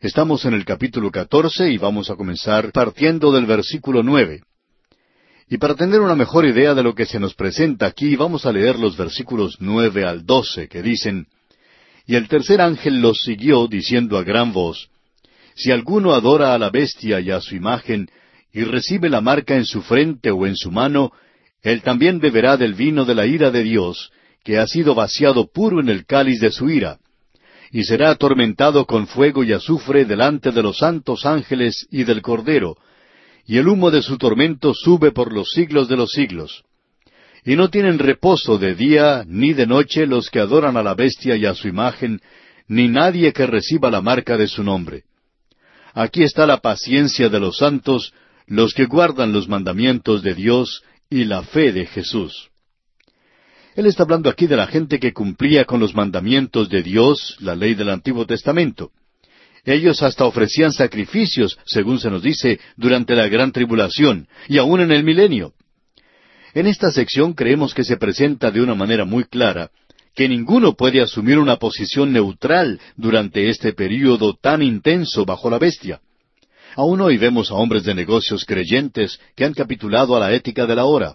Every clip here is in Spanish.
Estamos en el capítulo catorce y vamos a comenzar partiendo del versículo nueve. Y para tener una mejor idea de lo que se nos presenta aquí, vamos a leer los versículos nueve al doce, que dicen Y el tercer ángel los siguió, diciendo a gran voz Si alguno adora a la bestia y a su imagen, y recibe la marca en su frente o en su mano, él también beberá del vino de la ira de Dios, que ha sido vaciado puro en el cáliz de su ira y será atormentado con fuego y azufre delante de los santos ángeles y del Cordero, y el humo de su tormento sube por los siglos de los siglos. Y no tienen reposo de día ni de noche los que adoran a la bestia y a su imagen, ni nadie que reciba la marca de su nombre. Aquí está la paciencia de los santos, los que guardan los mandamientos de Dios y la fe de Jesús. Él está hablando aquí de la gente que cumplía con los mandamientos de Dios, la ley del Antiguo Testamento. Ellos hasta ofrecían sacrificios, según se nos dice, durante la gran tribulación y aún en el milenio. En esta sección creemos que se presenta de una manera muy clara que ninguno puede asumir una posición neutral durante este período tan intenso bajo la bestia. Aún hoy vemos a hombres de negocios creyentes que han capitulado a la ética de la hora.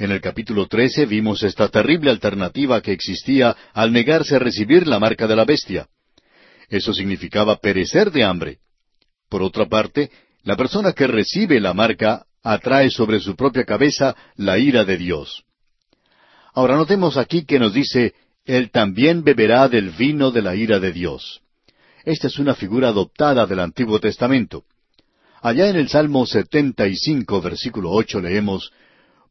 En el capítulo 13 vimos esta terrible alternativa que existía al negarse a recibir la marca de la bestia. Eso significaba perecer de hambre. Por otra parte, la persona que recibe la marca atrae sobre su propia cabeza la ira de Dios. Ahora notemos aquí que nos dice, Él también beberá del vino de la ira de Dios. Esta es una figura adoptada del Antiguo Testamento. Allá en el Salmo 75, versículo 8 leemos,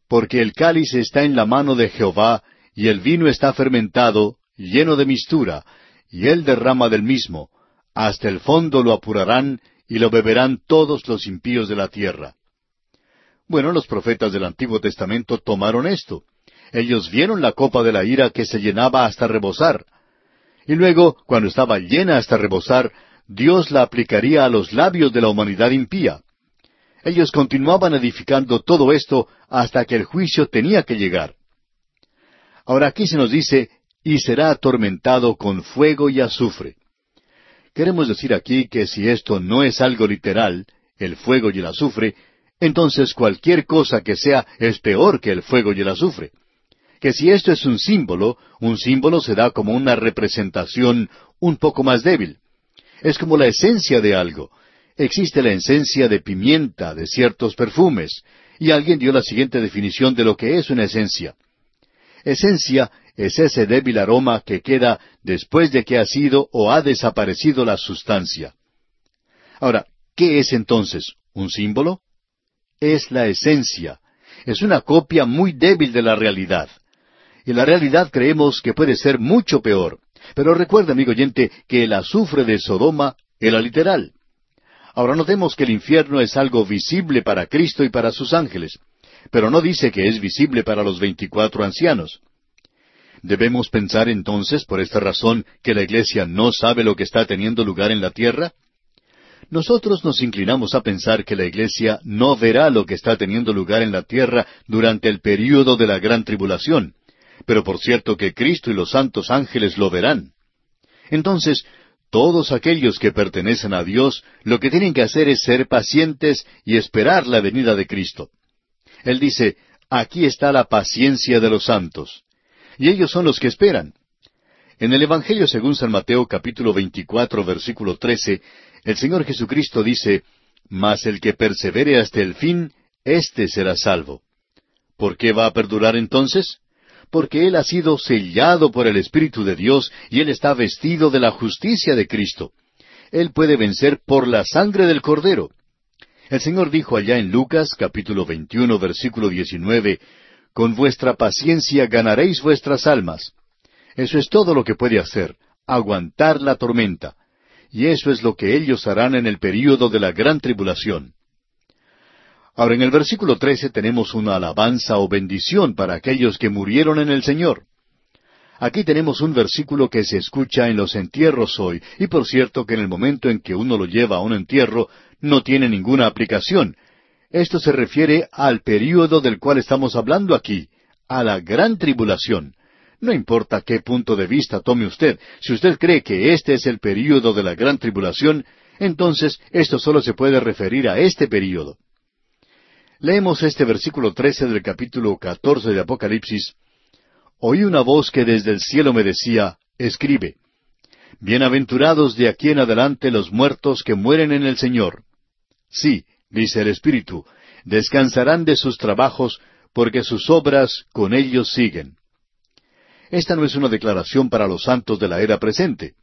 porque el cáliz está en la mano de Jehová, y el vino está fermentado, lleno de mistura, y él derrama del mismo, hasta el fondo lo apurarán, y lo beberán todos los impíos de la tierra. Bueno, los profetas del Antiguo Testamento tomaron esto. Ellos vieron la copa de la ira que se llenaba hasta rebosar. Y luego, cuando estaba llena hasta rebosar, Dios la aplicaría a los labios de la humanidad impía. Ellos continuaban edificando todo esto hasta que el juicio tenía que llegar. Ahora aquí se nos dice, y será atormentado con fuego y azufre. Queremos decir aquí que si esto no es algo literal, el fuego y el azufre, entonces cualquier cosa que sea es peor que el fuego y el azufre. Que si esto es un símbolo, un símbolo se da como una representación un poco más débil. Es como la esencia de algo, existe la esencia de pimienta, de ciertos perfumes, y alguien dio la siguiente definición de lo que es una esencia. Esencia es ese débil aroma que queda después de que ha sido o ha desaparecido la sustancia. Ahora, ¿qué es entonces? ¿Un símbolo? Es la esencia. Es una copia muy débil de la realidad. Y la realidad creemos que puede ser mucho peor. Pero recuerda, amigo oyente, que el azufre de Sodoma era literal. Ahora notemos que el infierno es algo visible para Cristo y para sus ángeles, pero no dice que es visible para los veinticuatro ancianos. ¿Debemos pensar entonces, por esta razón, que la Iglesia no sabe lo que está teniendo lugar en la tierra? Nosotros nos inclinamos a pensar que la Iglesia no verá lo que está teniendo lugar en la tierra durante el período de la gran tribulación, pero por cierto que Cristo y los santos ángeles lo verán. Entonces, todos aquellos que pertenecen a Dios lo que tienen que hacer es ser pacientes y esperar la venida de Cristo. Él dice, aquí está la paciencia de los santos. Y ellos son los que esperan. En el Evangelio según San Mateo capítulo 24 versículo 13, el Señor Jesucristo dice, Mas el que persevere hasta el fin, éste será salvo. ¿Por qué va a perdurar entonces? Porque Él ha sido sellado por el Espíritu de Dios y Él está vestido de la justicia de Cristo. Él puede vencer por la sangre del Cordero. El Señor dijo allá en Lucas capítulo 21 versículo 19, Con vuestra paciencia ganaréis vuestras almas. Eso es todo lo que puede hacer, aguantar la tormenta. Y eso es lo que ellos harán en el período de la gran tribulación. Ahora en el versículo 13 tenemos una alabanza o bendición para aquellos que murieron en el Señor. Aquí tenemos un versículo que se escucha en los entierros hoy, y por cierto que en el momento en que uno lo lleva a un entierro no tiene ninguna aplicación. Esto se refiere al período del cual estamos hablando aquí, a la gran tribulación. No importa qué punto de vista tome usted, si usted cree que este es el período de la gran tribulación, entonces esto solo se puede referir a este período. Leemos este versículo trece del capítulo catorce de Apocalipsis. Oí una voz que desde el cielo me decía, Escribe. Bienaventurados de aquí en adelante los muertos que mueren en el Señor. Sí, dice el Espíritu, descansarán de sus trabajos, porque sus obras con ellos siguen. Esta no es una declaración para los santos de la era presente.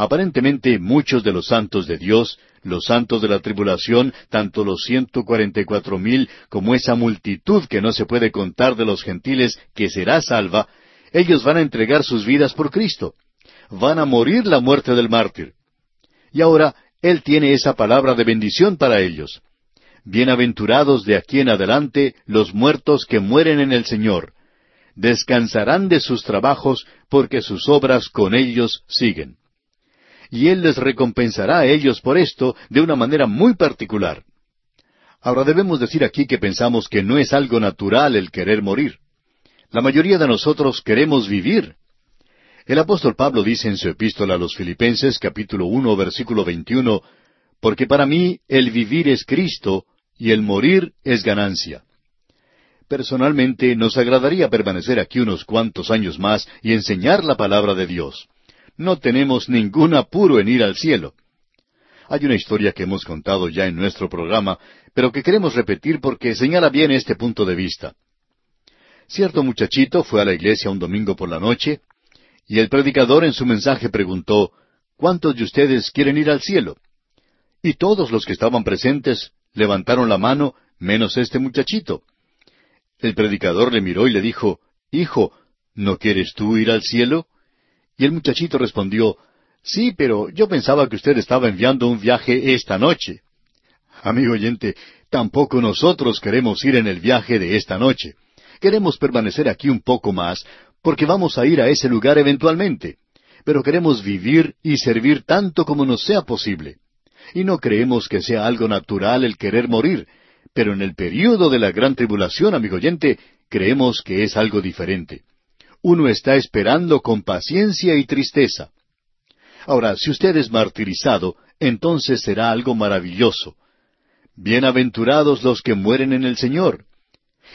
Aparentemente muchos de los santos de Dios, los santos de la tribulación, tanto los ciento cuarenta y cuatro mil como esa multitud que no se puede contar de los gentiles que será salva, ellos van a entregar sus vidas por Cristo. Van a morir la muerte del mártir. Y ahora Él tiene esa palabra de bendición para ellos. Bienaventurados de aquí en adelante los muertos que mueren en el Señor. Descansarán de sus trabajos porque sus obras con ellos siguen. Y Él les recompensará a ellos por esto de una manera muy particular. Ahora debemos decir aquí que pensamos que no es algo natural el querer morir. La mayoría de nosotros queremos vivir. El apóstol Pablo dice en su epístola a los Filipenses capítulo uno versículo veintiuno porque para mí el vivir es Cristo y el morir es ganancia. Personalmente nos agradaría permanecer aquí unos cuantos años más y enseñar la palabra de Dios. No tenemos ningún apuro en ir al cielo. Hay una historia que hemos contado ya en nuestro programa, pero que queremos repetir porque señala bien este punto de vista. Cierto muchachito fue a la iglesia un domingo por la noche, y el predicador en su mensaje preguntó, ¿Cuántos de ustedes quieren ir al cielo? Y todos los que estaban presentes levantaron la mano, menos este muchachito. El predicador le miró y le dijo, Hijo, ¿no quieres tú ir al cielo? Y el muchachito respondió, Sí, pero yo pensaba que usted estaba enviando un viaje esta noche. Amigo oyente, tampoco nosotros queremos ir en el viaje de esta noche. Queremos permanecer aquí un poco más, porque vamos a ir a ese lugar eventualmente. Pero queremos vivir y servir tanto como nos sea posible y no creemos que sea algo natural el querer morir, pero en el período de la gran tribulación, amigo oyente, creemos que es algo diferente. Uno está esperando con paciencia y tristeza. Ahora, si usted es martirizado, entonces será algo maravilloso. Bienaventurados los que mueren en el Señor.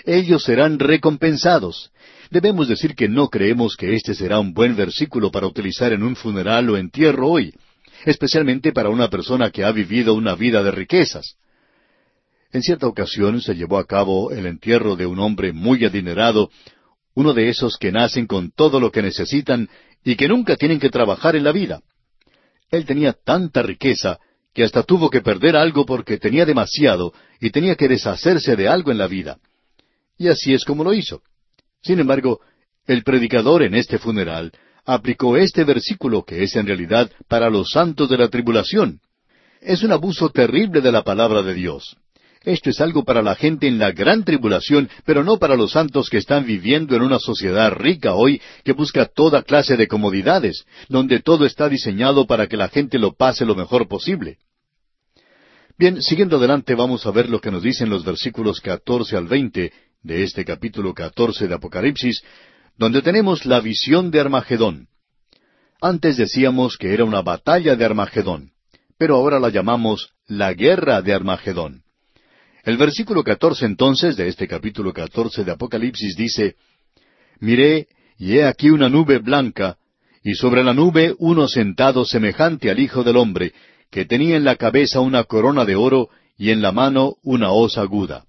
Ellos serán recompensados. Debemos decir que no creemos que este será un buen versículo para utilizar en un funeral o entierro hoy, especialmente para una persona que ha vivido una vida de riquezas. En cierta ocasión se llevó a cabo el entierro de un hombre muy adinerado, uno de esos que nacen con todo lo que necesitan y que nunca tienen que trabajar en la vida. Él tenía tanta riqueza que hasta tuvo que perder algo porque tenía demasiado y tenía que deshacerse de algo en la vida. Y así es como lo hizo. Sin embargo, el predicador en este funeral aplicó este versículo que es en realidad para los santos de la tribulación. Es un abuso terrible de la palabra de Dios. Esto es algo para la gente en la gran tribulación, pero no para los santos que están viviendo en una sociedad rica hoy que busca toda clase de comodidades, donde todo está diseñado para que la gente lo pase lo mejor posible. Bien, siguiendo adelante vamos a ver lo que nos dicen los versículos catorce al veinte de este capítulo catorce de Apocalipsis, donde tenemos la visión de Armagedón. Antes decíamos que era una batalla de Armagedón, pero ahora la llamamos la guerra de Armagedón. El versículo catorce entonces de este capítulo catorce de Apocalipsis dice, Miré, y he aquí una nube blanca, y sobre la nube uno sentado semejante al Hijo del Hombre, que tenía en la cabeza una corona de oro y en la mano una hoz aguda.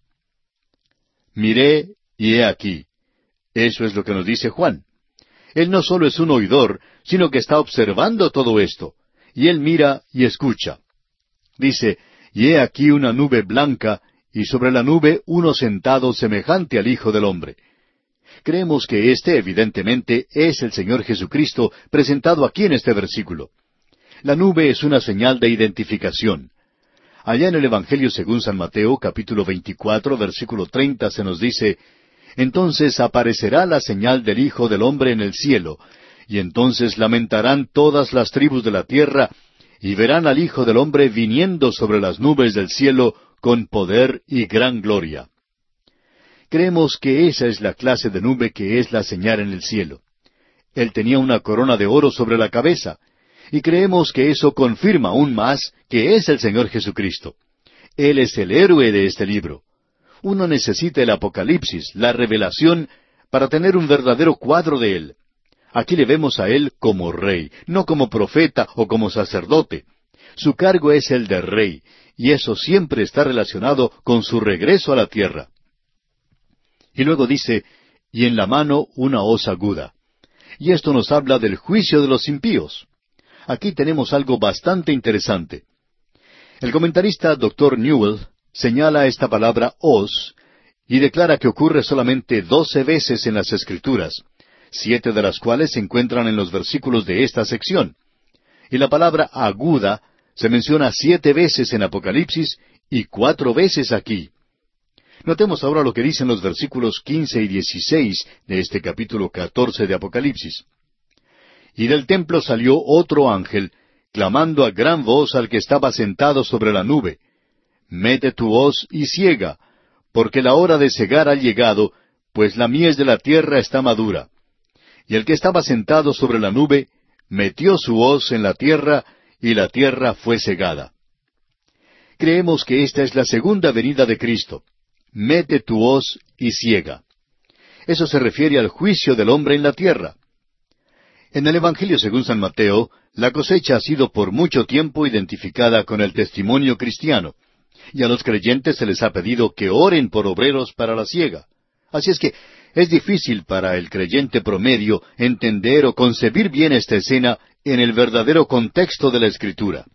Miré, y he aquí. Eso es lo que nos dice Juan. Él no solo es un oidor, sino que está observando todo esto, y él mira y escucha. Dice, y he aquí una nube blanca, y sobre la nube uno sentado semejante al Hijo del Hombre. Creemos que este, evidentemente, es el Señor Jesucristo presentado aquí en este versículo. La nube es una señal de identificación. Allá en el Evangelio según San Mateo, capítulo 24, versículo 30, se nos dice, entonces aparecerá la señal del Hijo del Hombre en el cielo, y entonces lamentarán todas las tribus de la tierra, y verán al Hijo del Hombre viniendo sobre las nubes del cielo con poder y gran gloria. Creemos que esa es la clase de nube que es la señal en el cielo. Él tenía una corona de oro sobre la cabeza. Y creemos que eso confirma aún más que es el Señor Jesucristo. Él es el héroe de este libro. Uno necesita el Apocalipsis, la revelación, para tener un verdadero cuadro de Él. Aquí le vemos a Él como rey, no como profeta o como sacerdote. Su cargo es el de rey, y eso siempre está relacionado con su regreso a la tierra. Y luego dice, y en la mano una hoz aguda. Y esto nos habla del juicio de los impíos. Aquí tenemos algo bastante interesante. El comentarista Dr. Newell señala esta palabra hoz y declara que ocurre solamente doce veces en las Escrituras, siete de las cuales se encuentran en los versículos de esta sección. Y la palabra aguda se menciona siete veces en Apocalipsis y cuatro veces aquí. Notemos ahora lo que dicen los versículos quince y dieciséis de este capítulo catorce de Apocalipsis. Y del templo salió otro ángel, clamando a gran voz al que estaba sentado sobre la nube, Mete tu hoz y ciega, porque la hora de cegar ha llegado, pues la mies de la tierra está madura. Y el que estaba sentado sobre la nube, metió su hoz en la tierra, y la tierra fue cegada. Creemos que esta es la segunda venida de Cristo. Mete tu hoz y ciega. Eso se refiere al juicio del hombre en la tierra. En el Evangelio según San Mateo, la cosecha ha sido por mucho tiempo identificada con el testimonio cristiano, y a los creyentes se les ha pedido que oren por obreros para la siega. Así es que es difícil para el creyente promedio entender o concebir bien esta escena en el verdadero contexto de la Escritura.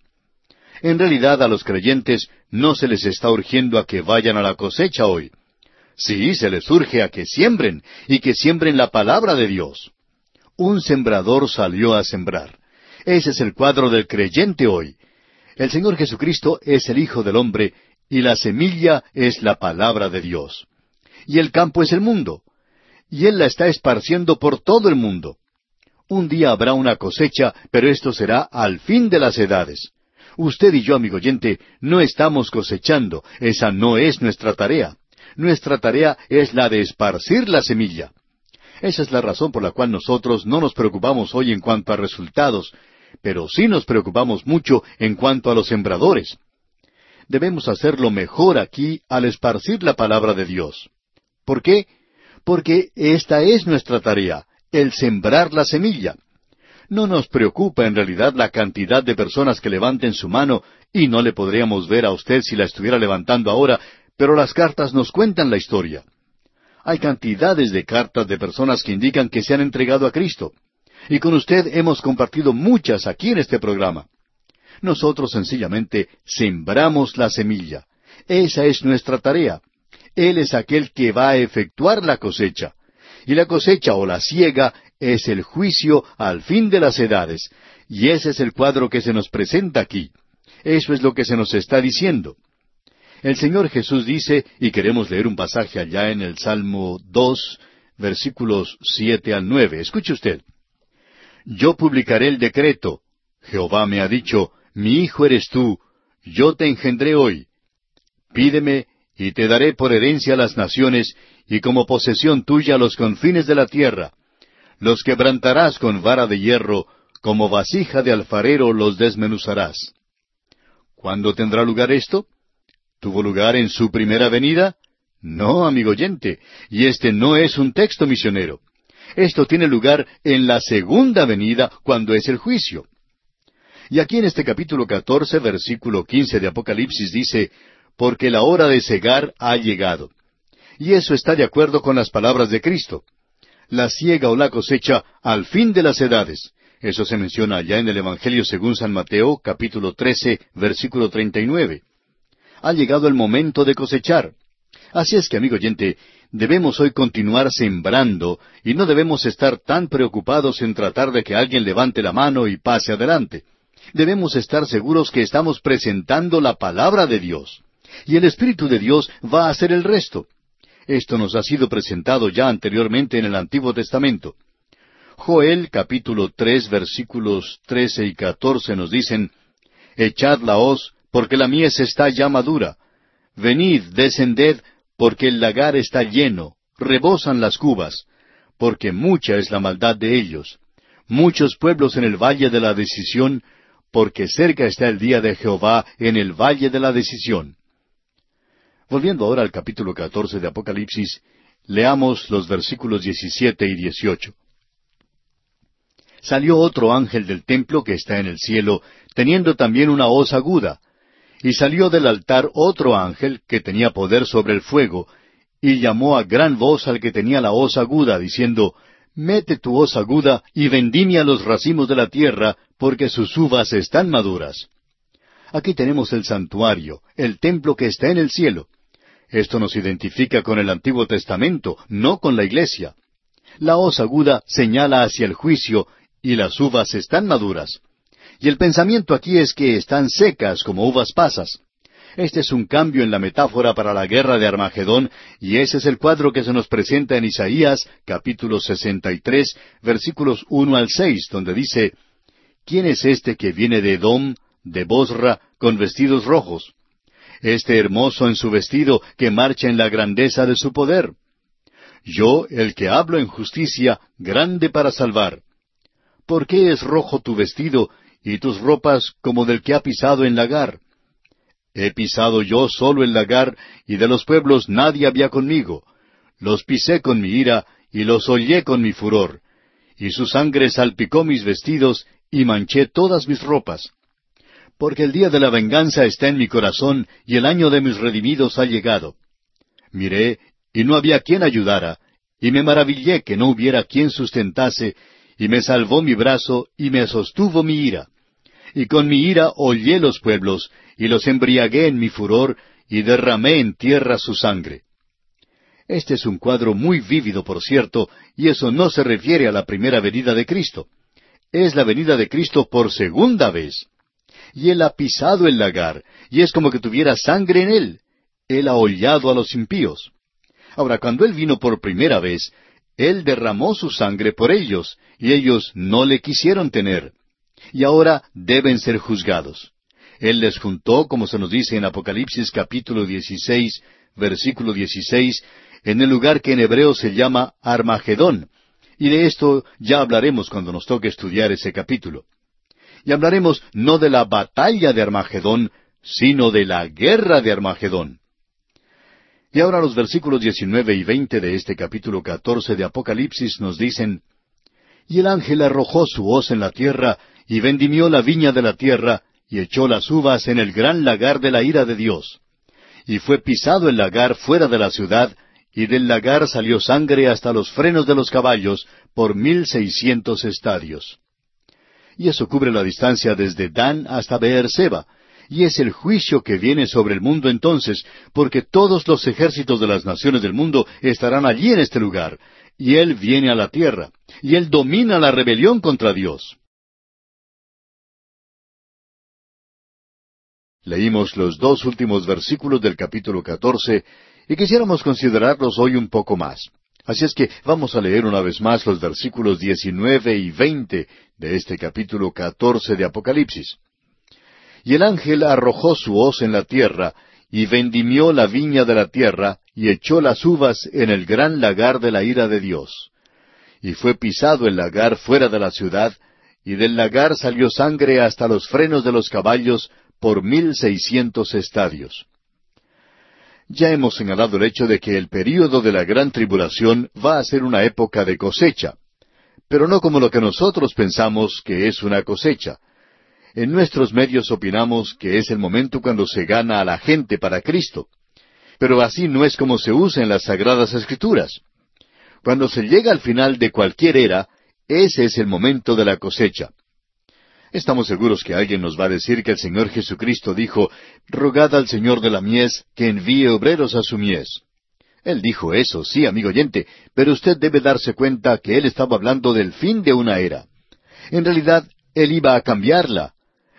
En realidad a los creyentes no se les está urgiendo a que vayan a la cosecha hoy. Sí, se les urge a que siembren y que siembren la palabra de Dios. Un sembrador salió a sembrar. Ese es el cuadro del creyente hoy. El Señor Jesucristo es el Hijo del Hombre y la semilla es la palabra de Dios. Y el campo es el mundo. Y Él la está esparciendo por todo el mundo. Un día habrá una cosecha, pero esto será al fin de las edades. Usted y yo, amigo oyente, no estamos cosechando, esa no es nuestra tarea. Nuestra tarea es la de esparcir la semilla. Esa es la razón por la cual nosotros no nos preocupamos hoy en cuanto a resultados, pero sí nos preocupamos mucho en cuanto a los sembradores. Debemos hacerlo mejor aquí al esparcir la palabra de Dios. ¿Por qué? Porque esta es nuestra tarea, el sembrar la semilla. No nos preocupa en realidad la cantidad de personas que levanten su mano, y no le podríamos ver a usted si la estuviera levantando ahora, pero las cartas nos cuentan la historia. Hay cantidades de cartas de personas que indican que se han entregado a Cristo. Y con usted hemos compartido muchas aquí en este programa. Nosotros sencillamente sembramos la semilla. Esa es nuestra tarea. Él es aquel que va a efectuar la cosecha. Y la cosecha o la siega es el juicio al fin de las edades. Y ese es el cuadro que se nos presenta aquí. Eso es lo que se nos está diciendo. El Señor Jesús dice, y queremos leer un pasaje allá en el Salmo dos, versículos siete al nueve. Escuche usted. Yo publicaré el decreto. Jehová me ha dicho, mi hijo eres tú, yo te engendré hoy. Pídeme, y te daré por herencia las naciones, y como posesión tuya los confines de la tierra. Los quebrantarás con vara de hierro, como vasija de alfarero los desmenuzarás. ¿Cuándo tendrá lugar esto? ¿Tuvo lugar en su primera venida? No, amigo oyente, y este no es un texto misionero. Esto tiene lugar en la segunda venida, cuando es el juicio. Y aquí en este capítulo catorce, versículo quince de Apocalipsis dice, porque la hora de cegar ha llegado. Y eso está de acuerdo con las palabras de Cristo. La siega o la cosecha al fin de las edades. Eso se menciona allá en el Evangelio según San Mateo, capítulo trece, versículo treinta y nueve. Ha llegado el momento de cosechar. Así es que, amigo oyente, debemos hoy continuar sembrando y no debemos estar tan preocupados en tratar de que alguien levante la mano y pase adelante. Debemos estar seguros que estamos presentando la palabra de Dios. Y el Espíritu de Dios va a hacer el resto. Esto nos ha sido presentado ya anteriormente en el Antiguo Testamento. Joel capítulo tres versículos trece y catorce nos dicen, Echad la hoz, porque la mies está ya madura. Venid, descended, porque el lagar está lleno, rebosan las cubas, porque mucha es la maldad de ellos. muchos pueblos en el valle de la decisión, porque cerca está el día de Jehová en el valle de la decisión. Volviendo ahora al capítulo catorce de Apocalipsis, leamos los versículos diecisiete y dieciocho. Salió otro ángel del templo que está en el cielo, teniendo también una hoz aguda, y salió del altar otro ángel que tenía poder sobre el fuego, y llamó a gran voz al que tenía la hoz aguda, diciendo, Mete tu hoz aguda y vendimia los racimos de la tierra, porque sus uvas están maduras. Aquí tenemos el santuario, el templo que está en el cielo. Esto nos identifica con el Antiguo Testamento, no con la iglesia. La hoz aguda señala hacia el juicio y las uvas están maduras. Y el pensamiento aquí es que están secas como uvas pasas. Este es un cambio en la metáfora para la guerra de Armagedón, y ese es el cuadro que se nos presenta en Isaías, capítulo 63, versículos 1 al 6, donde dice, ¿Quién es este que viene de Edom, de Bosra, con vestidos rojos? Este hermoso en su vestido, que marcha en la grandeza de su poder. Yo, el que hablo en justicia, grande para salvar. ¿Por qué es rojo tu vestido, y tus ropas como del que ha pisado en lagar? He pisado yo solo el lagar, y de los pueblos nadie había conmigo. Los pisé con mi ira, y los hollé con mi furor. Y su sangre salpicó mis vestidos, y manché todas mis ropas. Porque el día de la venganza está en mi corazón, y el año de mis redimidos ha llegado. Miré, y no había quien ayudara, y me maravillé que no hubiera quien sustentase, y me salvó mi brazo, y me sostuvo mi ira. Y con mi ira hollé los pueblos, y los embriagué en mi furor, y derramé en tierra su sangre. Este es un cuadro muy vívido, por cierto, y eso no se refiere a la primera venida de Cristo. Es la venida de Cristo por segunda vez. Y Él ha pisado el lagar, y es como que tuviera sangre en Él. Él ha hollado a los impíos. Ahora, cuando Él vino por primera vez, Él derramó su sangre por ellos, y ellos no le quisieron tener. Y ahora deben ser juzgados. Él les juntó, como se nos dice en Apocalipsis capítulo 16, versículo 16, en el lugar que en hebreo se llama Armagedón. Y de esto ya hablaremos cuando nos toque estudiar ese capítulo. Y hablaremos no de la batalla de Armagedón, sino de la guerra de Armagedón. Y ahora los versículos 19 y 20 de este capítulo 14 de Apocalipsis nos dicen, Y el ángel arrojó su hoz en la tierra, y vendimió la viña de la tierra, y echó las uvas en el gran lagar de la ira de Dios. Y fue pisado el lagar fuera de la ciudad, y del lagar salió sangre hasta los frenos de los caballos por mil seiscientos estadios. Y eso cubre la distancia desde Dan hasta Beerseba, y es el juicio que viene sobre el mundo entonces, porque todos los ejércitos de las naciones del mundo estarán allí en este lugar, y Él viene a la tierra, y Él domina la rebelión contra Dios. Leímos los dos últimos versículos del capítulo catorce y quisiéramos considerarlos hoy un poco más. Así es que vamos a leer una vez más los versículos diecinueve y veinte de este capítulo catorce de Apocalipsis. Y el ángel arrojó su hoz en la tierra, y vendimió la viña de la tierra, y echó las uvas en el gran lagar de la ira de Dios. Y fue pisado el lagar fuera de la ciudad, y del lagar salió sangre hasta los frenos de los caballos, por mil seiscientos estadios. Ya hemos señalado el hecho de que el período de la gran tribulación va a ser una época de cosecha, pero no como lo que nosotros pensamos que es una cosecha. En nuestros medios opinamos que es el momento cuando se gana a la gente para Cristo. Pero así no es como se usa en las Sagradas Escrituras. Cuando se llega al final de cualquier era, ese es el momento de la cosecha. Estamos seguros que alguien nos va a decir que el Señor Jesucristo dijo, Rogad al Señor de la mies que envíe obreros a su mies. Él dijo eso, sí, amigo oyente, pero usted debe darse cuenta que él estaba hablando del fin de una era. En realidad, él iba a cambiarla.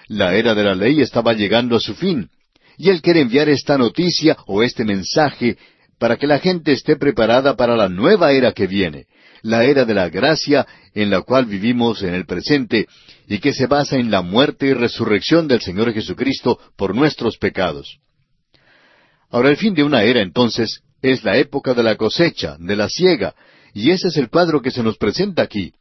La era de la ley estaba llegando a su fin, y él quiere enviar esta noticia o este mensaje para que la gente esté preparada para la nueva era que viene, la era de la gracia en la cual vivimos en el presente y que se basa en la muerte y resurrección del Señor Jesucristo por nuestros pecados. Ahora el fin de una era entonces es la época de la cosecha, de la siega, y ese es el cuadro que se nos presenta aquí.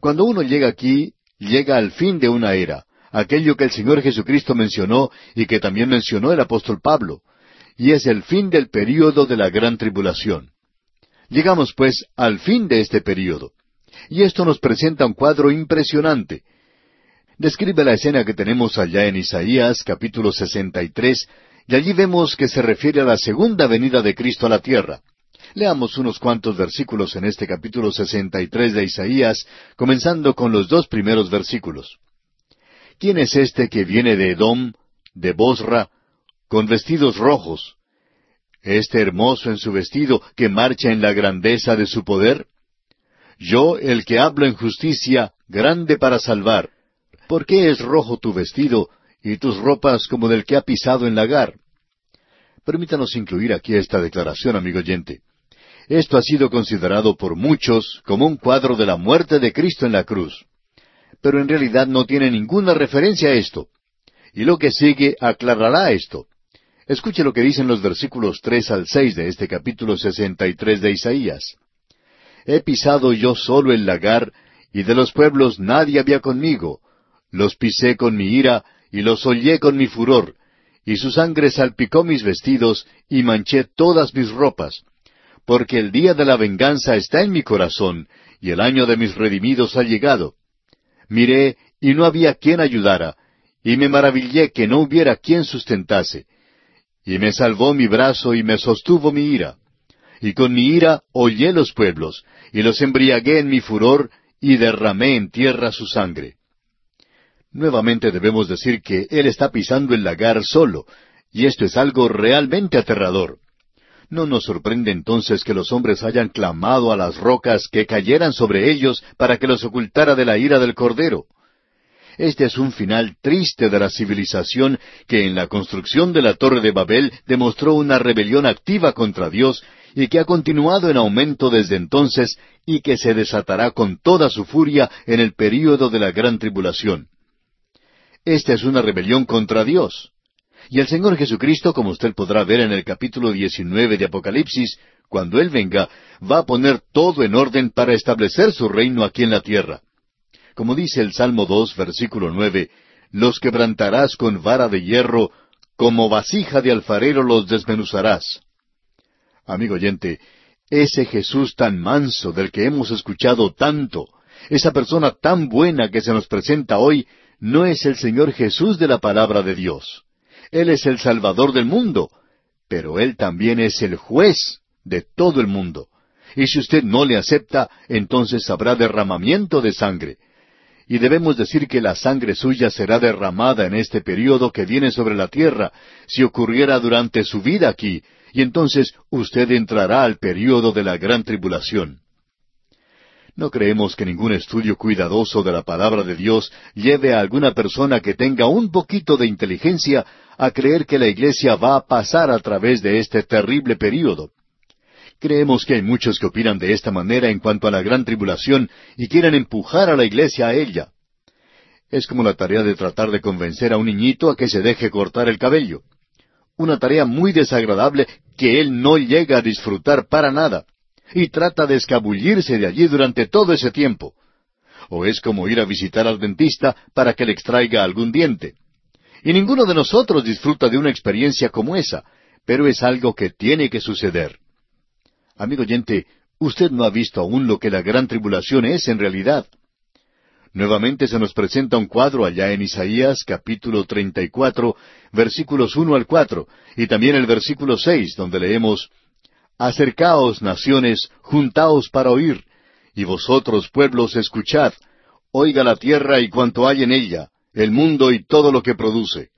Cuando uno llega aquí, llega al fin de una era, aquello que el Señor Jesucristo mencionó y que también mencionó el apóstol Pablo, y es el fin del período de la gran tribulación. Llegamos pues al fin de este período. Y esto nos presenta un cuadro impresionante. Describe la escena que tenemos allá en Isaías capítulo 63, y allí vemos que se refiere a la segunda venida de Cristo a la tierra. Leamos unos cuantos versículos en este capítulo 63 de Isaías, comenzando con los dos primeros versículos. ¿Quién es este que viene de Edom, de Bosra, con vestidos rojos? ¿Este hermoso en su vestido que marcha en la grandeza de su poder? Yo, el que hablo en justicia, grande para salvar. ¿Por qué es rojo tu vestido y tus ropas como del que ha pisado en lagar? Permítanos incluir aquí esta declaración, amigo oyente. Esto ha sido considerado por muchos como un cuadro de la muerte de Cristo en la cruz. Pero en realidad no tiene ninguna referencia a esto. Y lo que sigue aclarará esto. Escuche lo que dicen los versículos tres al seis de este capítulo sesenta y tres de Isaías. He pisado yo solo el lagar, y de los pueblos nadie había conmigo. Los pisé con mi ira, y los hollé con mi furor, y su sangre salpicó mis vestidos, y manché todas mis ropas porque el día de la venganza está en mi corazón, y el año de mis redimidos ha llegado. Miré, y no había quien ayudara, y me maravillé que no hubiera quien sustentase. Y me salvó mi brazo y me sostuvo mi ira. Y con mi ira hollé los pueblos, y los embriagué en mi furor, y derramé en tierra su sangre. Nuevamente debemos decir que Él está pisando el lagar solo, y esto es algo realmente aterrador. No nos sorprende entonces que los hombres hayan clamado a las rocas que cayeran sobre ellos para que los ocultara de la ira del Cordero. Este es un final triste de la civilización que en la construcción de la Torre de Babel demostró una rebelión activa contra Dios y que ha continuado en aumento desde entonces y que se desatará con toda su furia en el período de la gran tribulación. Esta es una rebelión contra Dios. Y el Señor Jesucristo, como usted podrá ver en el capítulo 19 de Apocalipsis, cuando Él venga, va a poner todo en orden para establecer su reino aquí en la tierra. Como dice el Salmo 2, versículo 9, los quebrantarás con vara de hierro, como vasija de alfarero los desmenuzarás. Amigo oyente, ese Jesús tan manso del que hemos escuchado tanto, esa persona tan buena que se nos presenta hoy, no es el Señor Jesús de la palabra de Dios. Él es el Salvador del mundo, pero Él también es el juez de todo el mundo. Y si usted no le acepta, entonces habrá derramamiento de sangre. Y debemos decir que la sangre suya será derramada en este período que viene sobre la tierra, si ocurriera durante su vida aquí, y entonces usted entrará al período de la gran tribulación. No creemos que ningún estudio cuidadoso de la palabra de Dios lleve a alguna persona que tenga un poquito de inteligencia a creer que la iglesia va a pasar a través de este terrible período. Creemos que hay muchos que opinan de esta manera en cuanto a la gran tribulación y quieren empujar a la iglesia a ella. Es como la tarea de tratar de convencer a un niñito a que se deje cortar el cabello. Una tarea muy desagradable que él no llega a disfrutar para nada y trata de escabullirse de allí durante todo ese tiempo. O es como ir a visitar al dentista para que le extraiga algún diente. Y ninguno de nosotros disfruta de una experiencia como esa, pero es algo que tiene que suceder. Amigo oyente, usted no ha visto aún lo que la gran tribulación es en realidad. Nuevamente se nos presenta un cuadro allá en Isaías capítulo 34, versículos 1 al 4, y también el versículo 6, donde leemos, Acercaos, naciones, juntaos para oír, y vosotros, pueblos, escuchad, oiga la tierra y cuanto hay en ella, el mundo y todo lo que produce.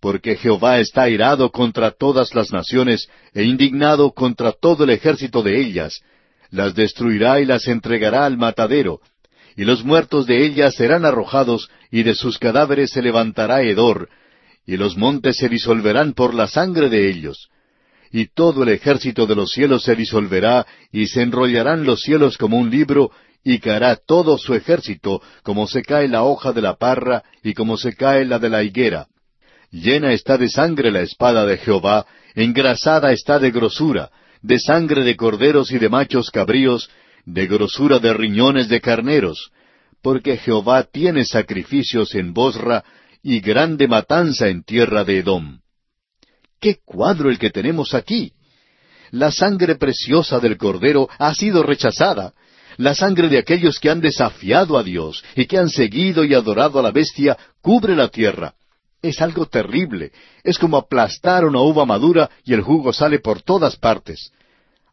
Porque Jehová está airado contra todas las naciones e indignado contra todo el ejército de ellas, las destruirá y las entregará al matadero, y los muertos de ellas serán arrojados, y de sus cadáveres se levantará hedor, y los montes se disolverán por la sangre de ellos y todo el ejército de los cielos se disolverá, y se enrollarán los cielos como un libro, y caerá todo su ejército, como se cae la hoja de la parra, y como se cae la de la higuera. Llena está de sangre la espada de Jehová, engrasada está de grosura, de sangre de corderos y de machos cabríos, de grosura de riñones de carneros, porque Jehová tiene sacrificios en Bosra y grande matanza en tierra de Edom. ¡Qué cuadro el que tenemos aquí! La sangre preciosa del Cordero ha sido rechazada. La sangre de aquellos que han desafiado a Dios y que han seguido y adorado a la bestia cubre la tierra. Es algo terrible. Es como aplastar una uva madura y el jugo sale por todas partes.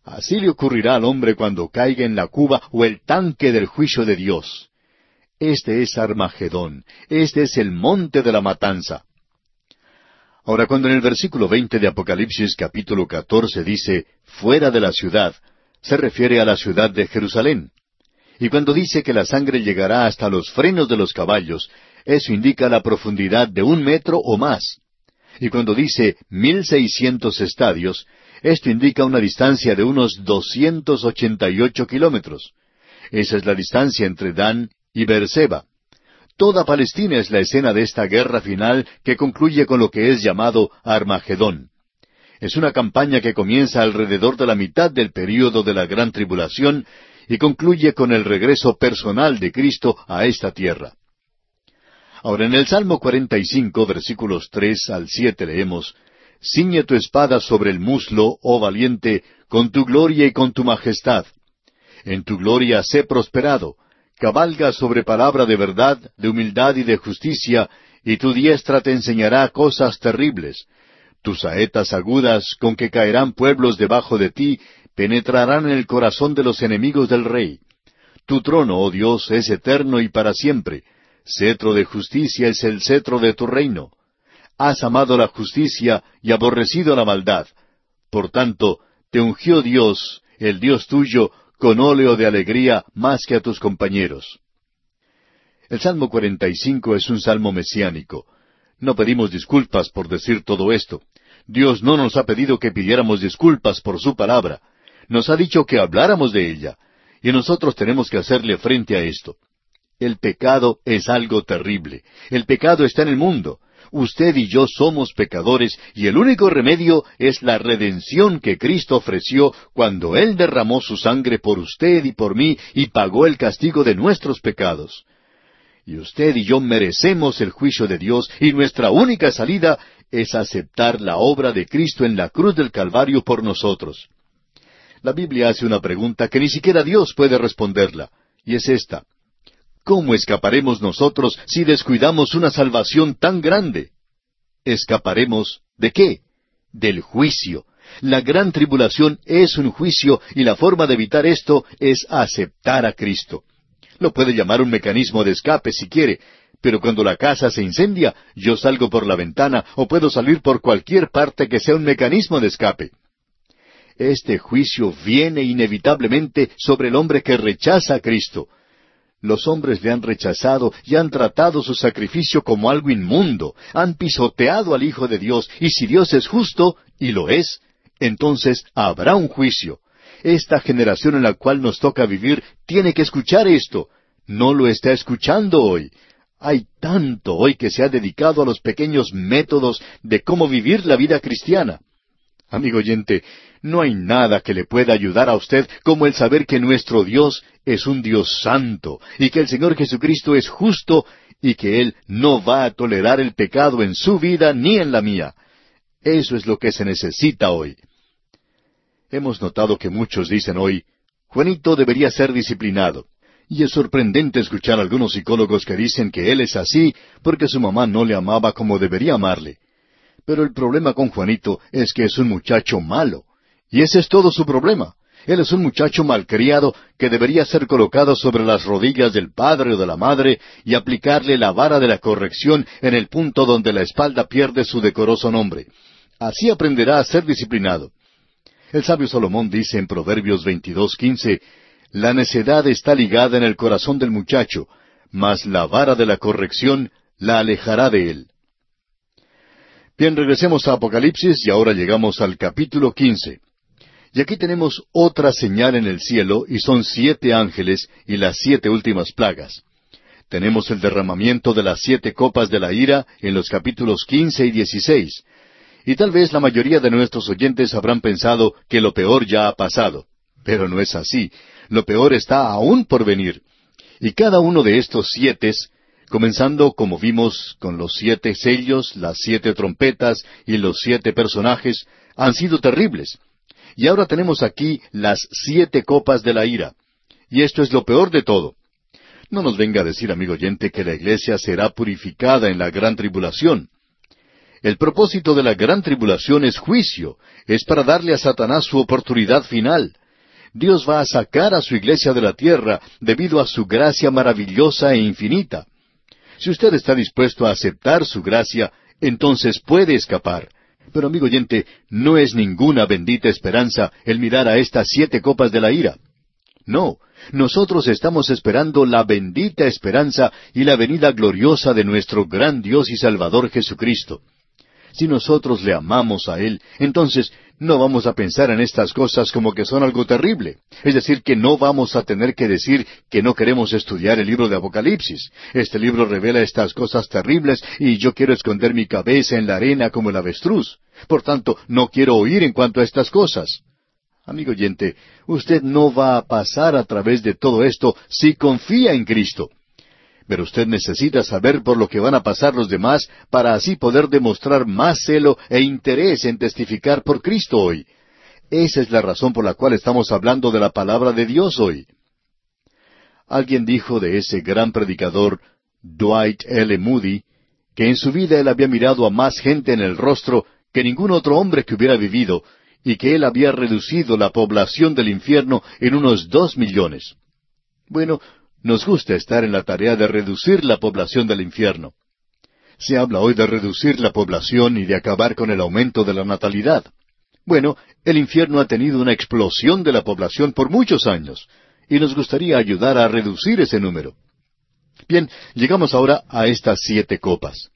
Así le ocurrirá al hombre cuando caiga en la cuba o el tanque del juicio de Dios. Este es Armagedón, este es el monte de la matanza. Ahora, cuando en el versículo veinte de Apocalipsis capítulo catorce dice fuera de la ciudad, se refiere a la ciudad de Jerusalén. Y cuando dice que la sangre llegará hasta los frenos de los caballos, eso indica la profundidad de un metro o más. Y cuando dice mil seiscientos estadios, esto indica una distancia de unos doscientos ochenta y ocho kilómetros. Esa es la distancia entre Dan y Beerseba. Toda Palestina es la escena de esta guerra final que concluye con lo que es llamado Armagedón. Es una campaña que comienza alrededor de la mitad del período de la gran tribulación y concluye con el regreso personal de Cristo a esta tierra. Ahora en el Salmo 45, versículos 3 al 7 leemos, Ciñe tu espada sobre el muslo, oh valiente, con tu gloria y con tu majestad. En tu gloria sé prosperado, cabalga sobre palabra de verdad, de humildad y de justicia, y tu diestra te enseñará cosas terribles. Tus saetas agudas, con que caerán pueblos debajo de ti, penetrarán en el corazón de los enemigos del rey. Tu trono, oh Dios, es eterno y para siempre. Cetro de justicia es el cetro de tu reino. Has amado la justicia y aborrecido la maldad. Por tanto, te ungió Dios, el Dios tuyo, con óleo de alegría más que a tus compañeros. El Salmo 45 es un salmo mesiánico. No pedimos disculpas por decir todo esto. Dios no nos ha pedido que pidiéramos disculpas por su palabra. Nos ha dicho que habláramos de ella. Y nosotros tenemos que hacerle frente a esto. El pecado es algo terrible. El pecado está en el mundo. Usted y yo somos pecadores y el único remedio es la redención que Cristo ofreció cuando Él derramó su sangre por usted y por mí y pagó el castigo de nuestros pecados. Y usted y yo merecemos el juicio de Dios y nuestra única salida es aceptar la obra de Cristo en la cruz del Calvario por nosotros. La Biblia hace una pregunta que ni siquiera Dios puede responderla, y es esta. ¿Cómo escaparemos nosotros si descuidamos una salvación tan grande? ¿Escaparemos de qué? Del juicio. La gran tribulación es un juicio y la forma de evitar esto es aceptar a Cristo. Lo puede llamar un mecanismo de escape si quiere, pero cuando la casa se incendia, yo salgo por la ventana o puedo salir por cualquier parte que sea un mecanismo de escape. Este juicio viene inevitablemente sobre el hombre que rechaza a Cristo, los hombres le han rechazado y han tratado su sacrificio como algo inmundo, han pisoteado al Hijo de Dios, y si Dios es justo, y lo es, entonces habrá un juicio. Esta generación en la cual nos toca vivir tiene que escuchar esto. No lo está escuchando hoy. Hay tanto hoy que se ha dedicado a los pequeños métodos de cómo vivir la vida cristiana. Amigo oyente, no hay nada que le pueda ayudar a usted como el saber que nuestro Dios es un Dios santo y que el Señor Jesucristo es justo y que Él no va a tolerar el pecado en su vida ni en la mía. Eso es lo que se necesita hoy. Hemos notado que muchos dicen hoy, Juanito debería ser disciplinado. Y es sorprendente escuchar a algunos psicólogos que dicen que él es así porque su mamá no le amaba como debería amarle. Pero el problema con Juanito es que es un muchacho malo. Y ese es todo su problema. Él es un muchacho malcriado que debería ser colocado sobre las rodillas del padre o de la madre y aplicarle la vara de la corrección en el punto donde la espalda pierde su decoroso nombre. Así aprenderá a ser disciplinado. El sabio Salomón dice en Proverbios 22:15, La necedad está ligada en el corazón del muchacho, mas la vara de la corrección la alejará de él. Bien, regresemos a Apocalipsis y ahora llegamos al capítulo 15. Y aquí tenemos otra señal en el cielo, y son siete ángeles y las siete últimas plagas. Tenemos el derramamiento de las siete copas de la ira en los capítulos quince y dieciséis. Y tal vez la mayoría de nuestros oyentes habrán pensado que lo peor ya ha pasado. Pero no es así. Lo peor está aún por venir. Y cada uno de estos siete, comenzando como vimos con los siete sellos, las siete trompetas y los siete personajes, han sido terribles. Y ahora tenemos aquí las siete copas de la ira. Y esto es lo peor de todo. No nos venga a decir, amigo oyente, que la iglesia será purificada en la gran tribulación. El propósito de la gran tribulación es juicio, es para darle a Satanás su oportunidad final. Dios va a sacar a su iglesia de la tierra debido a su gracia maravillosa e infinita. Si usted está dispuesto a aceptar su gracia, entonces puede escapar. Pero amigo oyente, no es ninguna bendita esperanza el mirar a estas siete copas de la ira. No, nosotros estamos esperando la bendita esperanza y la venida gloriosa de nuestro gran Dios y Salvador Jesucristo. Si nosotros le amamos a Él, entonces no vamos a pensar en estas cosas como que son algo terrible. Es decir, que no vamos a tener que decir que no queremos estudiar el libro de Apocalipsis. Este libro revela estas cosas terribles y yo quiero esconder mi cabeza en la arena como el avestruz. Por tanto, no quiero oír en cuanto a estas cosas. Amigo oyente, usted no va a pasar a través de todo esto si confía en Cristo. Pero usted necesita saber por lo que van a pasar los demás para así poder demostrar más celo e interés en testificar por Cristo hoy. Esa es la razón por la cual estamos hablando de la palabra de Dios hoy. Alguien dijo de ese gran predicador, Dwight L. Moody, que en su vida él había mirado a más gente en el rostro que ningún otro hombre que hubiera vivido, y que él había reducido la población del infierno en unos dos millones. Bueno, nos gusta estar en la tarea de reducir la población del infierno. Se habla hoy de reducir la población y de acabar con el aumento de la natalidad. Bueno, el infierno ha tenido una explosión de la población por muchos años, y nos gustaría ayudar a reducir ese número. Bien, llegamos ahora a estas siete copas.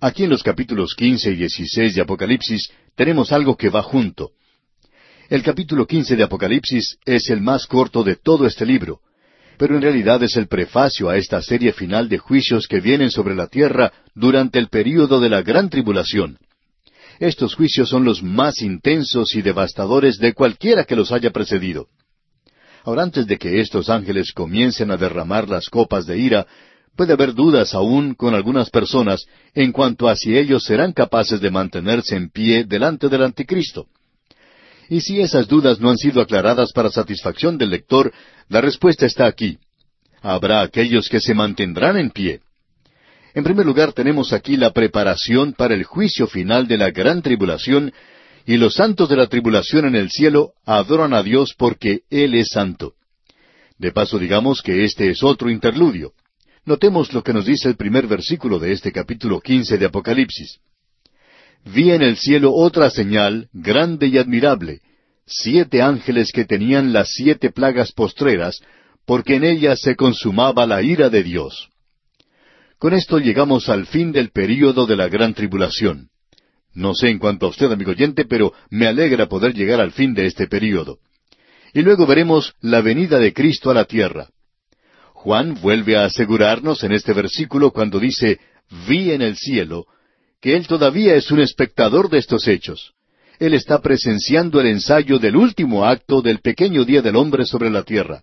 Aquí en los capítulos quince y dieciséis de Apocalipsis tenemos algo que va junto. El capítulo quince de Apocalipsis es el más corto de todo este libro, pero en realidad es el prefacio a esta serie final de juicios que vienen sobre la tierra durante el período de la gran tribulación. Estos juicios son los más intensos y devastadores de cualquiera que los haya precedido. Ahora, antes de que estos ángeles comiencen a derramar las copas de ira, puede haber dudas aún con algunas personas en cuanto a si ellos serán capaces de mantenerse en pie delante del anticristo. Y si esas dudas no han sido aclaradas para satisfacción del lector, la respuesta está aquí. Habrá aquellos que se mantendrán en pie. En primer lugar, tenemos aquí la preparación para el juicio final de la gran tribulación, y los santos de la tribulación en el cielo adoran a Dios porque Él es santo. De paso, digamos que este es otro interludio. Notemos lo que nos dice el primer versículo de este capítulo quince de Apocalipsis vi en el cielo otra señal grande y admirable, siete ángeles que tenían las siete plagas postreras, porque en ellas se consumaba la ira de Dios. Con esto llegamos al fin del período de la gran tribulación. No sé en cuanto a usted, amigo oyente, pero me alegra poder llegar al fin de este período. Y luego veremos la venida de Cristo a la tierra. Juan vuelve a asegurarnos en este versículo cuando dice, vi en el cielo, que él todavía es un espectador de estos hechos. Él está presenciando el ensayo del último acto del pequeño día del hombre sobre la tierra.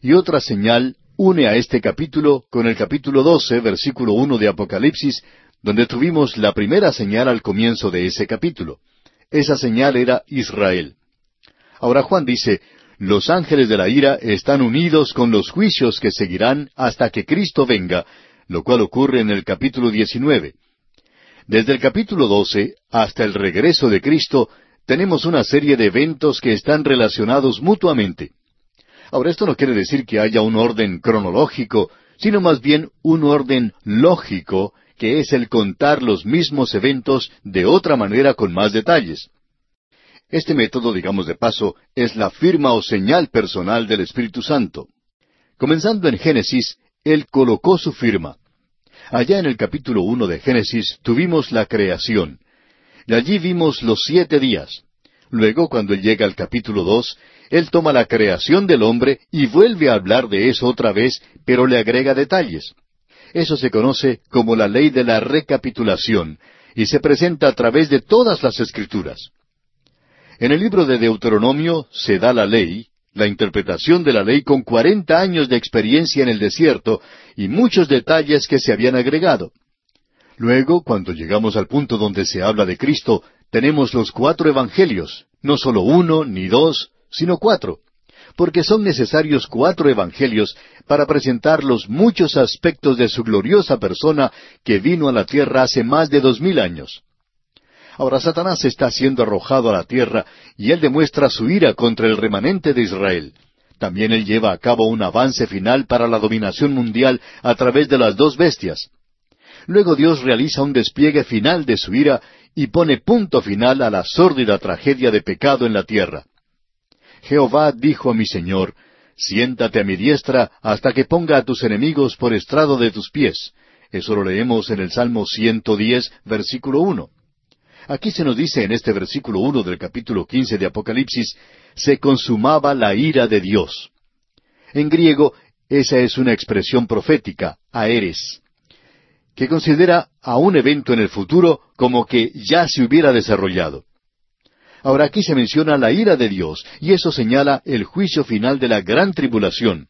Y otra señal une a este capítulo con el capítulo 12, versículo 1 de Apocalipsis, donde tuvimos la primera señal al comienzo de ese capítulo. Esa señal era Israel. Ahora Juan dice, los ángeles de la ira están unidos con los juicios que seguirán hasta que Cristo venga, lo cual ocurre en el capítulo 19. Desde el capítulo 12 hasta el regreso de Cristo tenemos una serie de eventos que están relacionados mutuamente. Ahora, esto no quiere decir que haya un orden cronológico, sino más bien un orden lógico, que es el contar los mismos eventos de otra manera con más detalles. Este método, digamos de paso, es la firma o señal personal del Espíritu Santo. Comenzando en Génesis, Él colocó su firma. Allá en el capítulo uno de Génesis tuvimos la creación. Y allí vimos los siete días. Luego, cuando él llega al capítulo dos, él toma la creación del hombre y vuelve a hablar de eso otra vez, pero le agrega detalles. Eso se conoce como la ley de la recapitulación, y se presenta a través de todas las escrituras. En el libro de Deuteronomio se da la ley, la interpretación de la ley con cuarenta años de experiencia en el desierto y muchos detalles que se habían agregado. Luego, cuando llegamos al punto donde se habla de Cristo, tenemos los cuatro evangelios, no solo uno ni dos, sino cuatro, porque son necesarios cuatro evangelios para presentar los muchos aspectos de su gloriosa persona que vino a la tierra hace más de dos mil años. Ahora Satanás está siendo arrojado a la tierra y él demuestra su ira contra el remanente de Israel. También él lleva a cabo un avance final para la dominación mundial a través de las dos bestias. Luego Dios realiza un despliegue final de su ira y pone punto final a la sórdida tragedia de pecado en la tierra. Jehová dijo a mi Señor, Siéntate a mi diestra hasta que ponga a tus enemigos por estrado de tus pies. Eso lo leemos en el Salmo 110, versículo 1. Aquí se nos dice en este versículo uno del capítulo quince de Apocalipsis, se consumaba la ira de Dios. En griego, esa es una expresión profética, aeres, que considera a un evento en el futuro como que ya se hubiera desarrollado. Ahora aquí se menciona la ira de Dios, y eso señala el juicio final de la gran tribulación.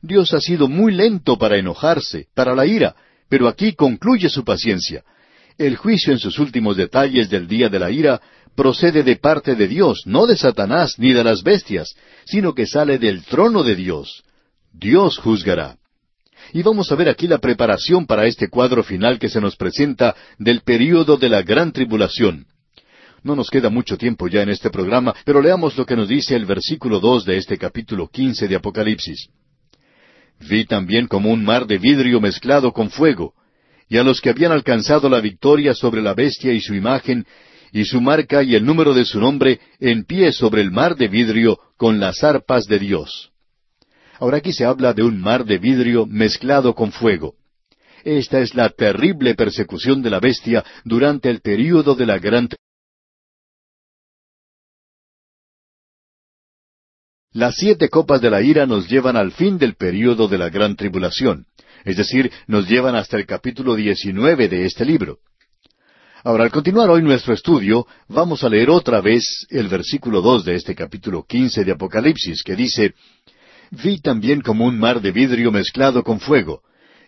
Dios ha sido muy lento para enojarse, para la ira, pero aquí concluye su paciencia, el juicio en sus últimos detalles del día de la ira procede de parte de Dios, no de Satanás ni de las bestias, sino que sale del trono de Dios. Dios juzgará. Y vamos a ver aquí la preparación para este cuadro final que se nos presenta del período de la gran tribulación. No nos queda mucho tiempo ya en este programa, pero leamos lo que nos dice el versículo dos de este capítulo quince de Apocalipsis. Vi también como un mar de vidrio mezclado con fuego, y a los que habían alcanzado la victoria sobre la bestia y su imagen, y su marca y el número de su nombre, en pie sobre el mar de vidrio con las arpas de Dios. Ahora aquí se habla de un mar de vidrio mezclado con fuego. Esta es la terrible persecución de la bestia durante el período de la gran Las siete copas de la ira nos llevan al fin del período de la gran tribulación es decir, nos llevan hasta el capítulo 19 de este libro. Ahora, al continuar hoy nuestro estudio, vamos a leer otra vez el versículo dos de este capítulo quince de Apocalipsis, que dice Vi también como un mar de vidrio mezclado con fuego,